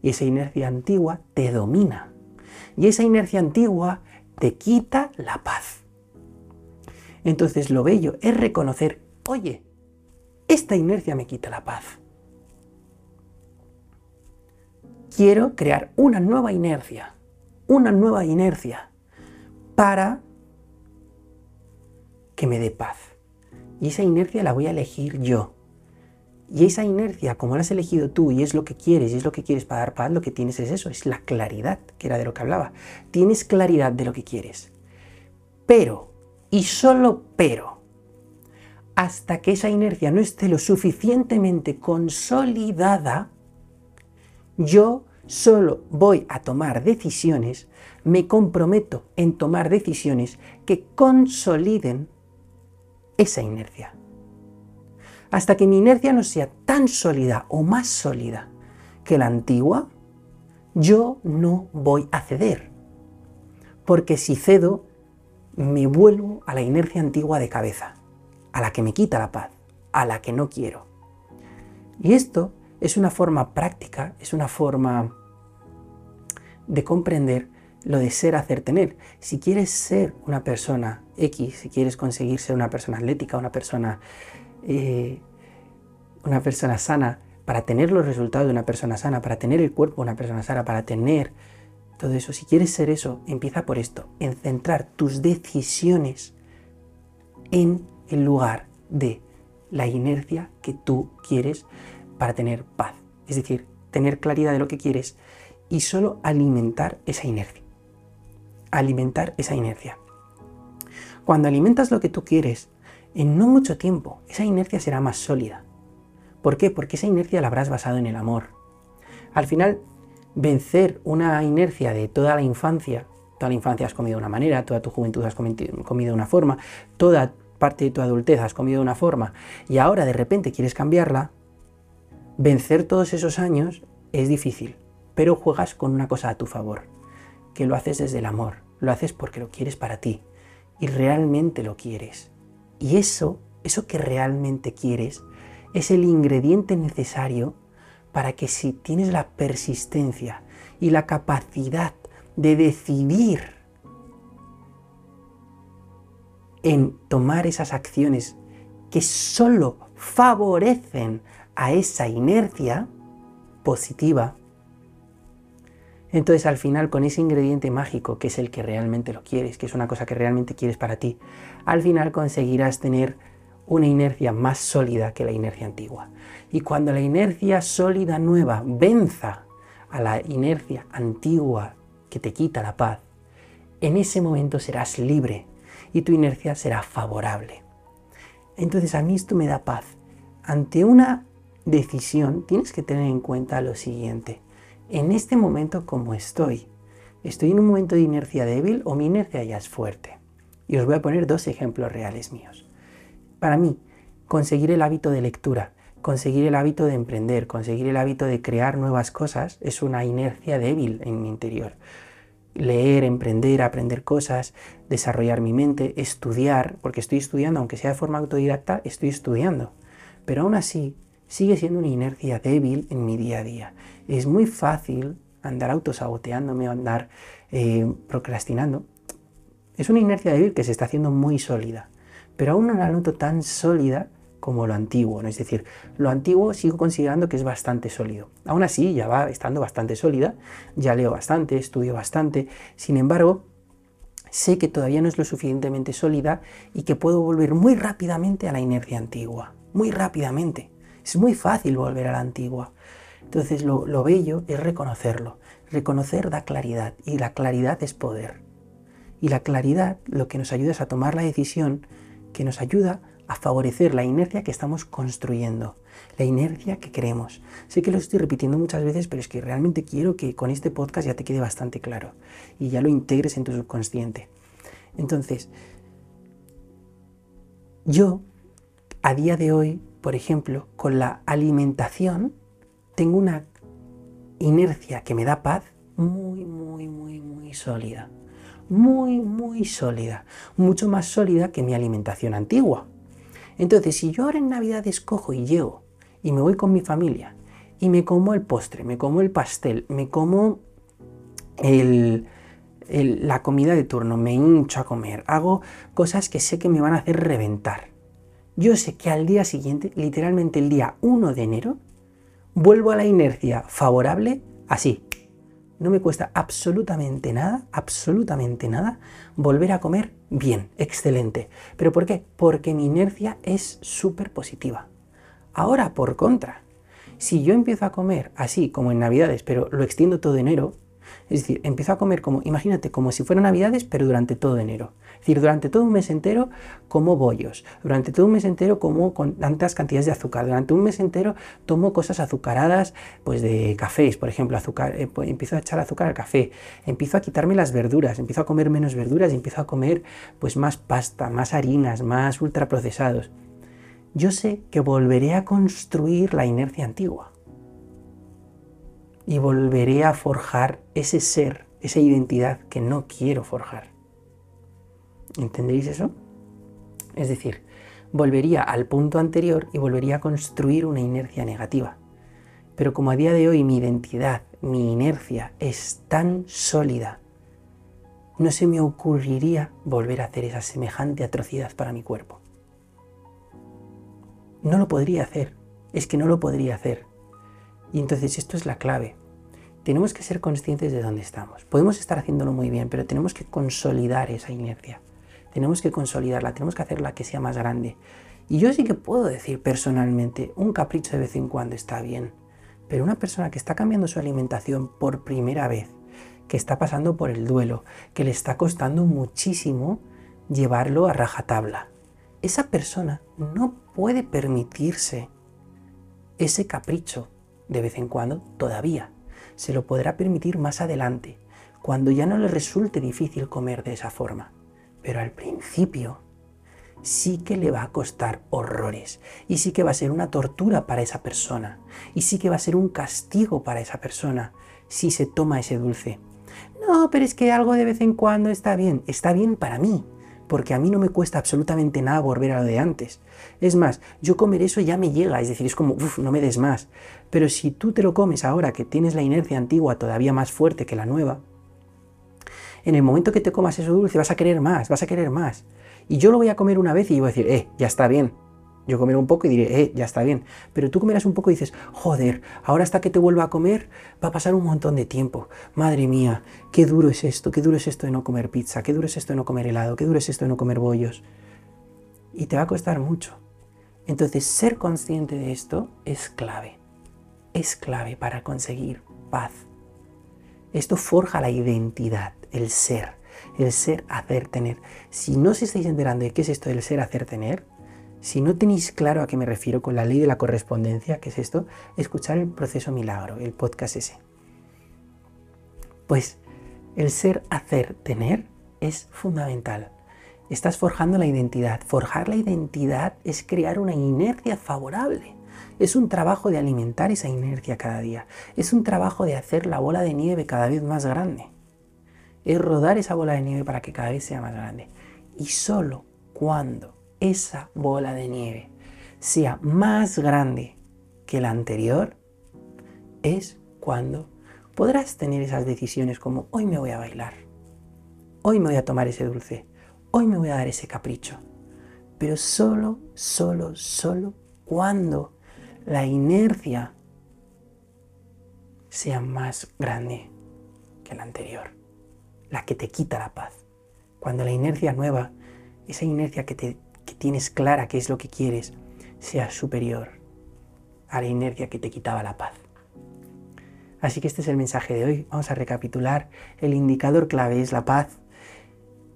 Y esa inercia antigua te domina. Y esa inercia antigua te quita la paz. Entonces lo bello es reconocer, oye, esta inercia me quita la paz. Quiero crear una nueva inercia, una nueva inercia para que me dé paz. Y esa inercia la voy a elegir yo. Y esa inercia, como la has elegido tú y es lo que quieres y es lo que quieres para dar paz, lo que tienes es eso, es la claridad, que era de lo que hablaba. Tienes claridad de lo que quieres. Pero, y solo pero, hasta que esa inercia no esté lo suficientemente consolidada, yo solo voy a tomar decisiones, me comprometo en tomar decisiones que consoliden esa inercia hasta que mi inercia no sea tan sólida o más sólida que la antigua, yo no voy a ceder. Porque si cedo, me vuelvo a la inercia antigua de cabeza, a la que me quita la paz, a la que no quiero. Y esto es una forma práctica, es una forma de comprender lo de ser, hacer, tener. Si quieres ser una persona X, si quieres conseguir ser una persona atlética, una persona eh, una persona sana, para tener los resultados de una persona sana, para tener el cuerpo de una persona sana, para tener todo eso, si quieres ser eso, empieza por esto, en centrar tus decisiones en el lugar de la inercia que tú quieres para tener paz. Es decir, tener claridad de lo que quieres y solo alimentar esa inercia. Alimentar esa inercia. Cuando alimentas lo que tú quieres, en no mucho tiempo esa inercia será más sólida. ¿Por qué? Porque esa inercia la habrás basado en el amor. Al final, vencer una inercia de toda la infancia, toda la infancia has comido de una manera, toda tu juventud has comido de una forma, toda parte de tu adultez has comido de una forma y ahora de repente quieres cambiarla, vencer todos esos años es difícil, pero juegas con una cosa a tu favor, que lo haces desde el amor, lo haces porque lo quieres para ti y realmente lo quieres. Y eso, eso que realmente quieres, es el ingrediente necesario para que si tienes la persistencia y la capacidad de decidir en tomar esas acciones que solo favorecen a esa inercia positiva, entonces al final con ese ingrediente mágico, que es el que realmente lo quieres, que es una cosa que realmente quieres para ti, al final conseguirás tener una inercia más sólida que la inercia antigua. Y cuando la inercia sólida nueva venza a la inercia antigua que te quita la paz, en ese momento serás libre y tu inercia será favorable. Entonces a mí esto me da paz. Ante una decisión tienes que tener en cuenta lo siguiente. En este momento como estoy, ¿estoy en un momento de inercia débil o mi inercia ya es fuerte? Y os voy a poner dos ejemplos reales míos. Para mí, conseguir el hábito de lectura, conseguir el hábito de emprender, conseguir el hábito de crear nuevas cosas es una inercia débil en mi interior. Leer, emprender, aprender cosas, desarrollar mi mente, estudiar, porque estoy estudiando, aunque sea de forma autodidacta, estoy estudiando. Pero aún así, sigue siendo una inercia débil en mi día a día. Es muy fácil andar autosaboteándome o andar eh, procrastinando. Es una inercia débil que se está haciendo muy sólida, pero aún no la noto tan sólida como lo antiguo. ¿no? Es decir, lo antiguo sigo considerando que es bastante sólido. Aún así, ya va estando bastante sólida, ya leo bastante, estudio bastante. Sin embargo, sé que todavía no es lo suficientemente sólida y que puedo volver muy rápidamente a la inercia antigua. Muy rápidamente. Es muy fácil volver a la antigua. Entonces lo bello es reconocerlo. Reconocer da claridad y la claridad es poder. Y la claridad lo que nos ayuda es a tomar la decisión que nos ayuda a favorecer la inercia que estamos construyendo, la inercia que queremos. Sé que lo estoy repitiendo muchas veces, pero es que realmente quiero que con este podcast ya te quede bastante claro y ya lo integres en tu subconsciente. Entonces, yo a día de hoy, por ejemplo, con la alimentación, tengo una inercia que me da paz muy, muy, muy, muy sólida. Muy, muy sólida. Mucho más sólida que mi alimentación antigua. Entonces, si yo ahora en Navidad escojo y llego y me voy con mi familia y me como el postre, me como el pastel, me como la comida de turno, me hincho a comer, hago cosas que sé que me van a hacer reventar. Yo sé que al día siguiente, literalmente el día 1 de enero, vuelvo a la inercia favorable así, no me cuesta absolutamente nada, absolutamente nada, volver a comer bien, excelente. ¿Pero por qué? Porque mi inercia es súper positiva. Ahora, por contra, si yo empiezo a comer así como en Navidades, pero lo extiendo todo enero, es decir, empiezo a comer como, imagínate, como si fueran Navidades, pero durante todo enero. Es decir, durante todo un mes entero como bollos, durante todo un mes entero como con tantas cantidades de azúcar, durante un mes entero tomo cosas azucaradas, pues de cafés, por ejemplo, azúcar, eh, pues empiezo a echar azúcar al café, empiezo a quitarme las verduras, empiezo a comer menos verduras y empiezo a comer pues más pasta, más harinas, más ultraprocesados. Yo sé que volveré a construir la inercia antigua y volveré a forjar ese ser, esa identidad que no quiero forjar. ¿Entendéis eso? Es decir, volvería al punto anterior y volvería a construir una inercia negativa. Pero como a día de hoy mi identidad, mi inercia es tan sólida, no se me ocurriría volver a hacer esa semejante atrocidad para mi cuerpo. No lo podría hacer, es que no lo podría hacer. Y entonces esto es la clave. Tenemos que ser conscientes de dónde estamos. Podemos estar haciéndolo muy bien, pero tenemos que consolidar esa inercia. Tenemos que consolidarla, tenemos que hacerla que sea más grande. Y yo sí que puedo decir personalmente, un capricho de vez en cuando está bien. Pero una persona que está cambiando su alimentación por primera vez, que está pasando por el duelo, que le está costando muchísimo llevarlo a rajatabla, esa persona no puede permitirse ese capricho de vez en cuando todavía. Se lo podrá permitir más adelante, cuando ya no le resulte difícil comer de esa forma. Pero al principio sí que le va a costar horrores y sí que va a ser una tortura para esa persona y sí que va a ser un castigo para esa persona si se toma ese dulce. No, pero es que algo de vez en cuando está bien, está bien para mí, porque a mí no me cuesta absolutamente nada volver a lo de antes. Es más, yo comer eso ya me llega, es decir, es como, uff, no me des más. Pero si tú te lo comes ahora que tienes la inercia antigua todavía más fuerte que la nueva, en el momento que te comas eso dulce vas a querer más, vas a querer más. Y yo lo voy a comer una vez y voy a decir, eh, ya está bien. Yo comeré un poco y diré, eh, ya está bien. Pero tú comerás un poco y dices, joder, ahora hasta que te vuelva a comer va a pasar un montón de tiempo. Madre mía, qué duro es esto, qué duro es esto de no comer pizza, qué duro es esto de no comer helado, qué duro es esto de no comer bollos. Y te va a costar mucho. Entonces, ser consciente de esto es clave. Es clave para conseguir paz. Esto forja la identidad, el ser el ser, hacer, tener. Si no os estáis enterando de qué es esto del ser, hacer, tener, si no tenéis claro a qué me refiero con la ley de la correspondencia, qué es esto, escuchar el proceso milagro, el podcast ese. Pues el ser, hacer, tener es fundamental. Estás forjando la identidad. Forjar la identidad es crear una inercia favorable. Es un trabajo de alimentar esa inercia cada día. Es un trabajo de hacer la bola de nieve cada vez más grande es rodar esa bola de nieve para que cada vez sea más grande. Y solo cuando esa bola de nieve sea más grande que la anterior, es cuando podrás tener esas decisiones como hoy me voy a bailar, hoy me voy a tomar ese dulce, hoy me voy a dar ese capricho. Pero solo, solo, solo cuando la inercia sea más grande que la anterior la que te quita la paz. Cuando la inercia nueva, esa inercia que, te, tienes clara que es lo que quieres, sea superior a la inercia que te quitaba la paz. Así que este es el mensaje de hoy. Vamos a recapitular. El indicador clave es la paz.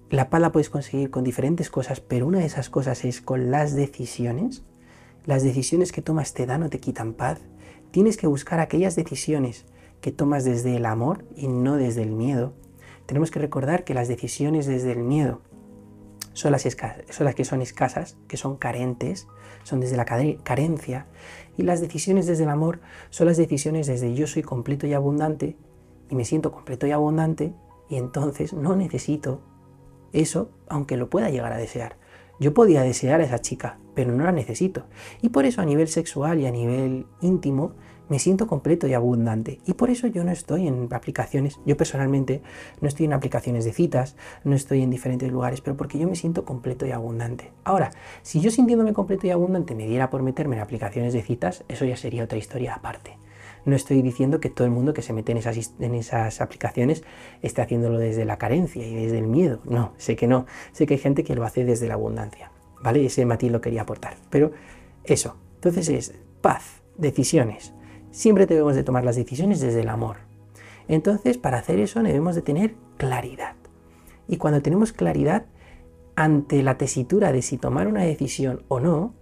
La paz la puedes conseguir con diferentes cosas, pero una de esas cosas es con las decisiones. Las decisiones que tomas te dan o te quitan paz. Tienes que buscar aquellas decisiones que tomas desde el amor y no desde el miedo tenemos que recordar que las decisiones desde el miedo son las, que son escasas, que son carentes, son desde la carencia, y las decisiones desde el amor son las decisiones desde yo soy completo y abundante, y me siento completo y abundante, y entonces no necesito eso, aunque lo pueda llegar a desear. Yo podía desear a esa chica, pero no la necesito. Y por eso a nivel sexual y a nivel íntimo me siento completo y abundante. Y por eso yo no estoy en aplicaciones, yo personalmente no estoy en aplicaciones de citas, no estoy en diferentes lugares, pero porque yo me siento completo y abundante. Ahora, si yo sintiéndome completo y abundante me diera por meterme en aplicaciones de citas, eso ya sería otra historia aparte. No estoy diciendo que todo el mundo que se mete en esas, en esas aplicaciones esté haciéndolo desde la carencia y desde el miedo. No, sé que no. Sé que hay gente que lo hace desde la abundancia. ¿Vale? Ese matiz lo quería aportar. Pero eso. Entonces es paz, decisiones siempre debemos de tomar las decisiones desde el amor. Entonces, para hacer eso debemos de tener claridad. Y cuando tenemos claridad ante la tesitura de si tomar una decisión o no,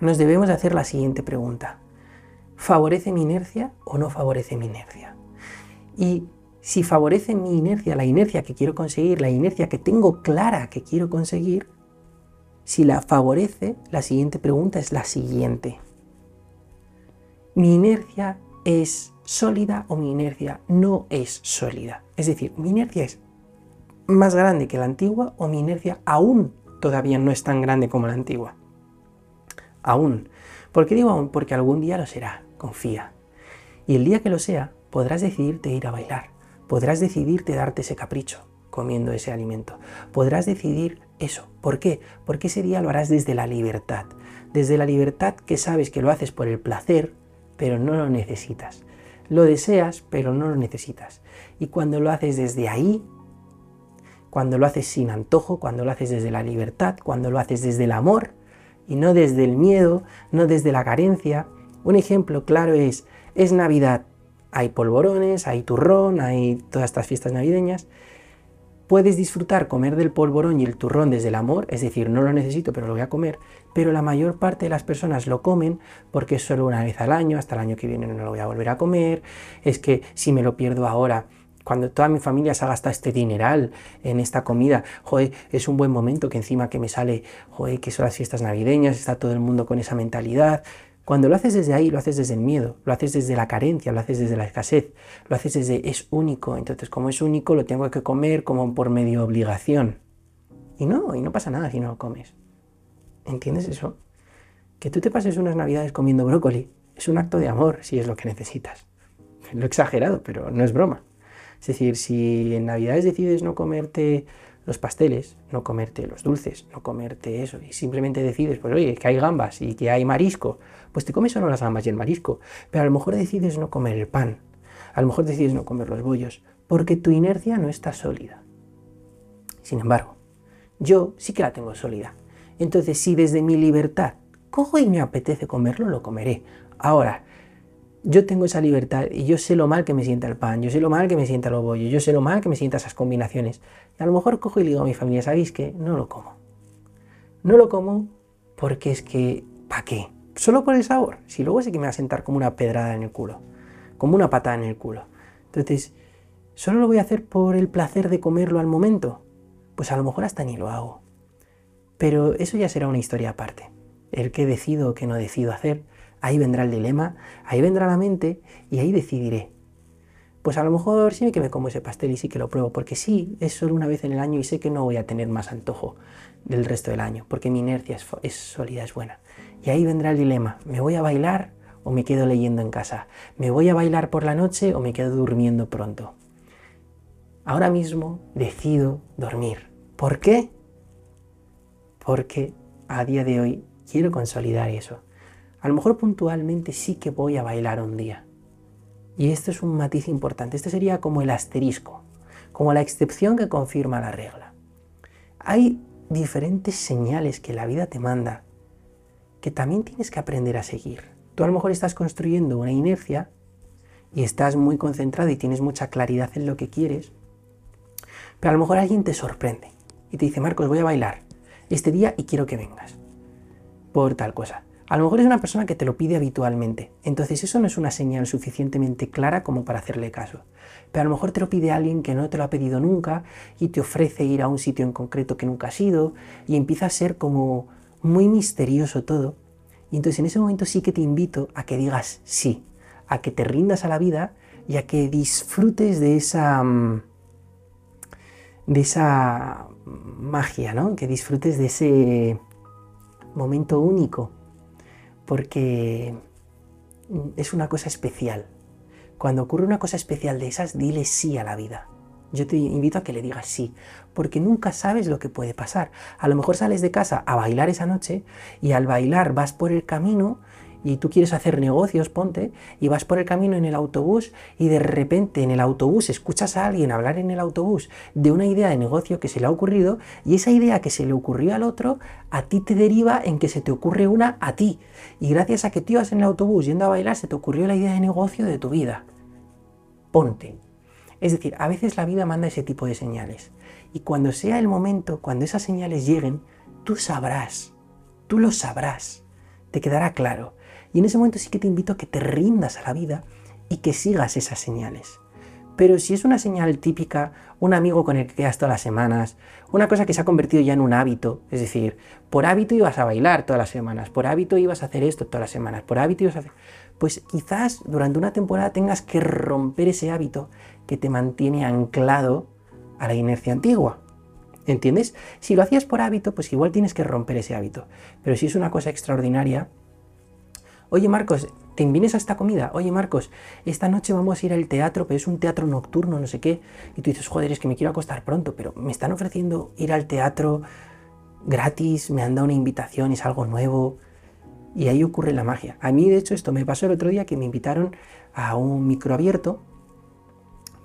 nos debemos de hacer la siguiente pregunta. ¿Favorece mi inercia o no favorece mi inercia? Y si favorece mi inercia, la inercia que quiero conseguir, la inercia que tengo clara que quiero conseguir, si la favorece, la siguiente pregunta es la siguiente mi inercia es sólida o mi inercia no es sólida. Es decir, mi inercia es más grande que la antigua o mi inercia aún todavía no es tan grande como la antigua. Aún. ¿Por qué digo aún? Porque algún día lo será, confía. Y el día que lo sea, podrás decidirte ir a bailar, podrás decidirte darte ese capricho comiendo ese alimento. Podrás decidir eso. ¿Por qué? Porque ese día lo harás desde la libertad. Desde la libertad que sabes que lo haces por el placer, pero no lo necesitas. Lo deseas, pero no lo necesitas. Y cuando lo haces desde ahí, cuando lo haces sin antojo, cuando lo haces desde la libertad, cuando lo haces desde el amor y no desde el miedo, no desde la carencia, un ejemplo claro es, es Navidad, hay polvorones, hay turrón, hay todas estas fiestas navideñas, Puedes disfrutar comer del polvorón y el turrón desde el amor, es decir, no lo necesito pero lo voy a comer, pero la mayor parte de las personas lo comen porque es solo una vez al año, hasta el año que viene no lo voy a volver a comer, es que si me lo pierdo ahora cuando toda mi familia se ha gastado este dineral en esta comida, joder, es un buen momento que encima que me sale, joder, que son las fiestas navideñas, está todo el mundo con esa mentalidad. Cuando lo haces desde ahí, lo haces desde el miedo, lo haces desde la carencia, lo haces desde la escasez, lo haces desde es único, entonces como es único lo tengo que comer como por medio obligación. Y no, y no pasa nada si no lo comes. ¿Entiendes eso? Que tú te pases unas navidades comiendo brócoli es un acto de amor si es lo que necesitas. Lo he exagerado, pero no es broma. Es decir, si en Navidades decides no comerte los pasteles, no comerte los dulces, no comerte eso, y simplemente decides, pues oye, que hay gambas y que hay marisco, pues te comes solo las gambas y el marisco, pero a lo mejor decides no comer el pan, a lo mejor decides no comer los bollos, porque tu inercia no está sólida. Sin embargo, yo sí que la tengo sólida. Entonces, si desde mi libertad cojo y me apetece comerlo, lo comeré. Ahora, yo tengo esa libertad y yo sé lo mal que me sienta el pan, yo sé lo mal que me sienta el bollo, yo sé lo mal que me sienta esas combinaciones. Y a lo mejor cojo y digo a mi familia, ¿sabéis qué? No lo como. No lo como porque es que, ¿para qué? Solo por el sabor. Si luego sé que me va a sentar como una pedrada en el culo, como una patada en el culo. Entonces, ¿solo lo voy a hacer por el placer de comerlo al momento? Pues a lo mejor hasta ni lo hago. Pero eso ya será una historia aparte. El que decido o que no decido hacer Ahí vendrá el dilema, ahí vendrá la mente y ahí decidiré. Pues a lo mejor sí que me como ese pastel y sí que lo pruebo, porque sí, es solo una vez en el año y sé que no voy a tener más antojo del resto del año, porque mi inercia es, es sólida, es buena. Y ahí vendrá el dilema, ¿me voy a bailar o me quedo leyendo en casa? ¿Me voy a bailar por la noche o me quedo durmiendo pronto? Ahora mismo decido dormir. ¿Por qué? Porque a día de hoy quiero consolidar eso. A lo mejor puntualmente sí que voy a bailar un día. Y esto es un matiz importante. Este sería como el asterisco, como la excepción que confirma la regla. Hay diferentes señales que la vida te manda que también tienes que aprender a seguir. Tú a lo mejor estás construyendo una inercia y estás muy concentrado y tienes mucha claridad en lo que quieres, pero a lo mejor alguien te sorprende y te dice, Marcos, voy a bailar este día y quiero que vengas por tal cosa. A lo mejor es una persona que te lo pide habitualmente, entonces eso no es una señal suficientemente clara como para hacerle caso. Pero a lo mejor te lo pide alguien que no te lo ha pedido nunca y te ofrece ir a un sitio en concreto que nunca has ido y empieza a ser como muy misterioso todo. Y entonces en ese momento sí que te invito a que digas sí, a que te rindas a la vida y a que disfrutes de esa mm, de esa magia, ¿no? Que disfrutes de ese momento único porque es una cosa especial. Cuando ocurre una cosa especial de esas, dile sí a la vida. Yo te invito a que le digas sí, porque nunca sabes lo que puede pasar. A lo mejor sales de casa a bailar esa noche y al bailar vas por el camino y tú quieres hacer negocios, ponte, y vas por el camino en el autobús y de repente en el autobús escuchas a alguien hablar en el autobús de una idea de negocio que se le ha ocurrido y esa idea que se le ocurrió al otro a ti te deriva en que se te ocurre una a ti. Y gracias a que tú ibas en el autobús yendo a bailar se te ocurrió la idea de negocio de tu vida. Ponte. Es decir, a veces la vida manda ese tipo de señales. Y cuando sea el momento, cuando esas señales lleguen, tú sabrás, tú lo sabrás, te quedará claro. Y en ese momento sí que te invito a que te rindas a la vida y que sigas esas señales. Pero si es una señal típica, un amigo con el que quedas todas las semanas, una cosa que se ha convertido ya en un hábito, es decir, por hábito ibas a bailar todas las semanas, por hábito ibas a hacer esto todas las semanas, por hábito ibas a hacer... Pues quizás durante una temporada tengas que romper ese hábito que te mantiene anclado a la inercia antigua. ¿Entiendes? Si lo hacías por hábito, pues igual tienes que romper ese hábito. Pero si es una cosa extraordinaria, Oye Marcos, ¿te invines a esta comida? Oye Marcos, esta noche vamos a ir al teatro, pero es un teatro nocturno, no sé qué. Y tú dices, joder, es que me quiero acostar pronto, pero me están ofreciendo ir al teatro gratis, me han dado una invitación, es algo nuevo. Y ahí ocurre la magia. A mí, de hecho, esto me pasó el otro día que me invitaron a un micro abierto,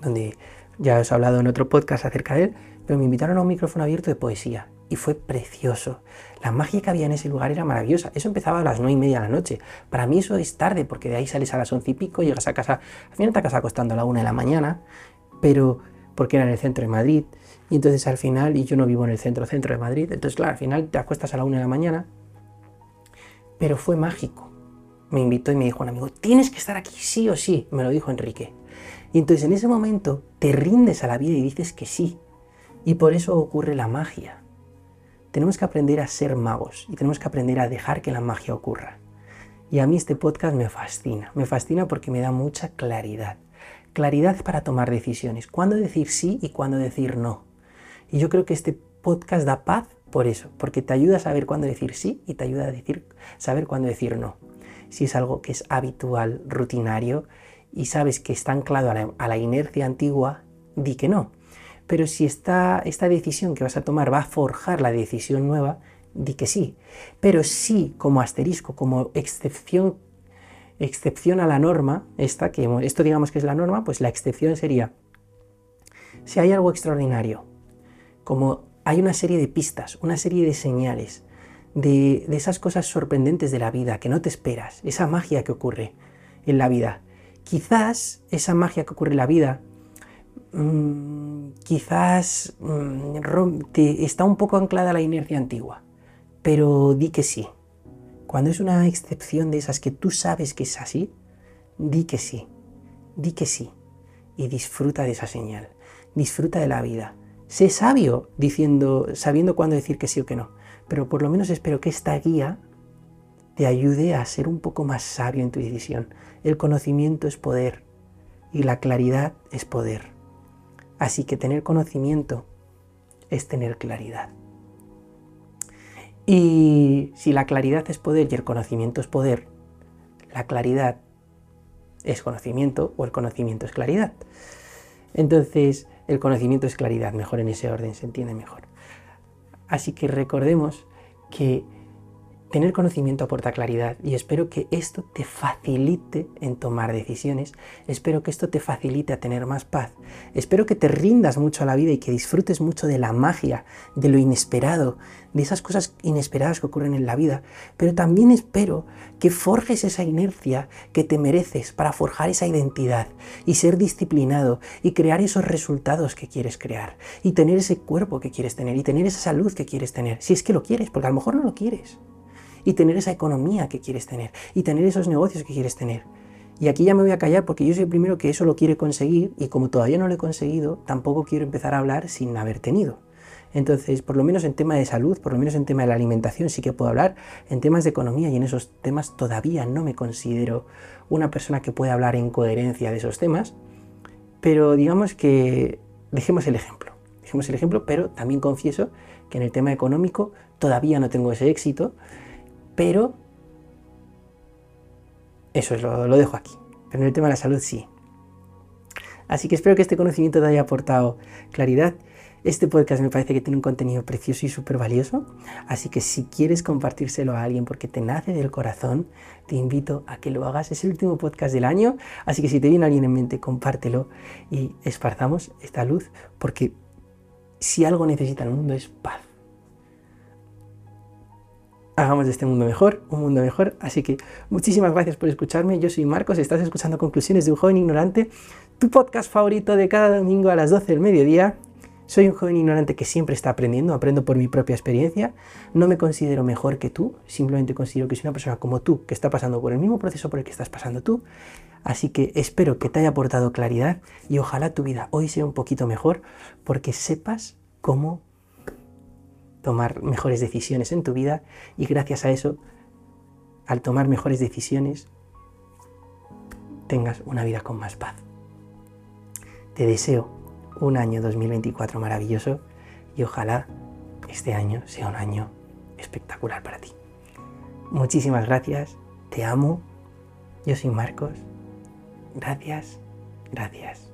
donde ya os he hablado en otro podcast acerca de él, pero me invitaron a un micrófono abierto de poesía y fue precioso. La magia que había en ese lugar era maravillosa. Eso empezaba a las nueve y media de la noche. Para mí eso es tarde, porque de ahí sales a las once y pico, llegas a casa, al final te acabas acostando a la una de la mañana, pero porque era en el centro de Madrid, y entonces al final, y yo no vivo en el centro, centro de Madrid, entonces claro, al final te acuestas a la una de la mañana, pero fue mágico. Me invitó y me dijo un amigo, tienes que estar aquí sí o sí, me lo dijo Enrique. Y entonces en ese momento te rindes a la vida y dices que sí. Y por eso ocurre la magia. Tenemos que aprender a ser magos y tenemos que aprender a dejar que la magia ocurra. Y a mí este podcast me fascina. Me fascina porque me da mucha claridad. Claridad para tomar decisiones. Cuándo decir sí y cuándo decir no. Y yo creo que este podcast da paz por eso, porque te ayuda a saber cuándo decir sí y te ayuda a decir, saber cuándo decir no. Si es algo que es habitual, rutinario, y sabes que está anclado a la, inercia antigua, di que no. Pero si esta, esta decisión que vas a tomar va a forjar la decisión nueva, di que sí. Pero sí, como asterisco, como excepción, excepción a la norma, esta, que esto digamos que es la norma, pues la excepción sería, si hay algo extraordinario, como hay una serie de pistas, una serie de señales, de, esas cosas sorprendentes de la vida que no te esperas, esa magia que ocurre en la vida. Quizás esa magia que ocurre en la vida, mm, quizás mm, está un poco anclada a la inercia antigua, pero di que sí. Cuando es una excepción de esas que tú sabes que es así, di que sí, di que sí y disfruta de esa señal, disfruta de la vida, Sé sabio diciendo, sabiendo cuándo decir que sí o que no, pero por lo menos espero que esta guía te ayude a ser un poco más sabio en tu decisión. El conocimiento es poder y la claridad es poder. Así que tener conocimiento es tener claridad. Y si la claridad es poder y el conocimiento es poder, la claridad es conocimiento o el conocimiento es claridad. Entonces, el conocimiento es claridad, mejor en ese orden, se entiende mejor. Así que recordemos que Tener conocimiento aporta claridad y espero que esto te facilite en tomar decisiones, espero que esto te facilite a tener más paz, espero que te rindas mucho a la vida y que disfrutes mucho de la magia, de lo inesperado, de esas cosas inesperadas que ocurren en la vida, pero también espero que forjes esa inercia que te mereces para forjar esa identidad y ser disciplinado y crear esos resultados que quieres crear y tener ese cuerpo que quieres tener y tener esa salud que quieres tener, si es que lo quieres, porque a lo mejor no lo quieres y tener esa economía que quieres tener y tener esos negocios que quieres tener. Y aquí ya me voy a callar porque yo soy el primero que eso lo quiere conseguir y como todavía no lo he conseguido, tampoco quiero empezar a hablar sin haber tenido. Entonces, por lo menos en tema de salud, por lo menos en tema de la alimentación sí que puedo hablar, en temas de economía y en esos temas todavía no me considero una persona que pueda hablar en coherencia de esos temas, pero digamos que dejemos el ejemplo, dejemos el ejemplo, pero también confieso que en el tema económico todavía no tengo ese éxito, pero eso es lo, dejo aquí. Pero en el tema de la salud sí. Así que espero que este conocimiento te haya aportado claridad. Este podcast me parece que tiene un contenido precioso y súper valioso, así que si quieres compartírselo a alguien porque te nace del corazón, te invito a que lo hagas. Es el último podcast del año, así que si te viene alguien en mente, compártelo y esparzamos esta luz, porque si algo necesita el mundo es paz hagamos de este mundo mejor, un mundo mejor. Así que muchísimas gracias por escucharme. Yo soy Marcos, estás escuchando Conclusiones de un joven ignorante, tu podcast favorito de cada domingo a las 12 del mediodía. Soy un joven ignorante que siempre está aprendiendo, aprendo por mi propia experiencia. No me considero mejor que tú, simplemente considero que soy una persona como tú, que está pasando por el mismo proceso por el que estás pasando tú. Así que espero que te haya aportado claridad y ojalá tu vida hoy sea un poquito mejor porque sepas cómo tomar mejores decisiones en tu vida y gracias a eso, al tomar mejores decisiones, tengas una vida con más paz. Te deseo un año 2024 maravilloso y ojalá este año sea un año espectacular para ti. Muchísimas gracias, te amo, yo soy Marcos. Gracias, gracias.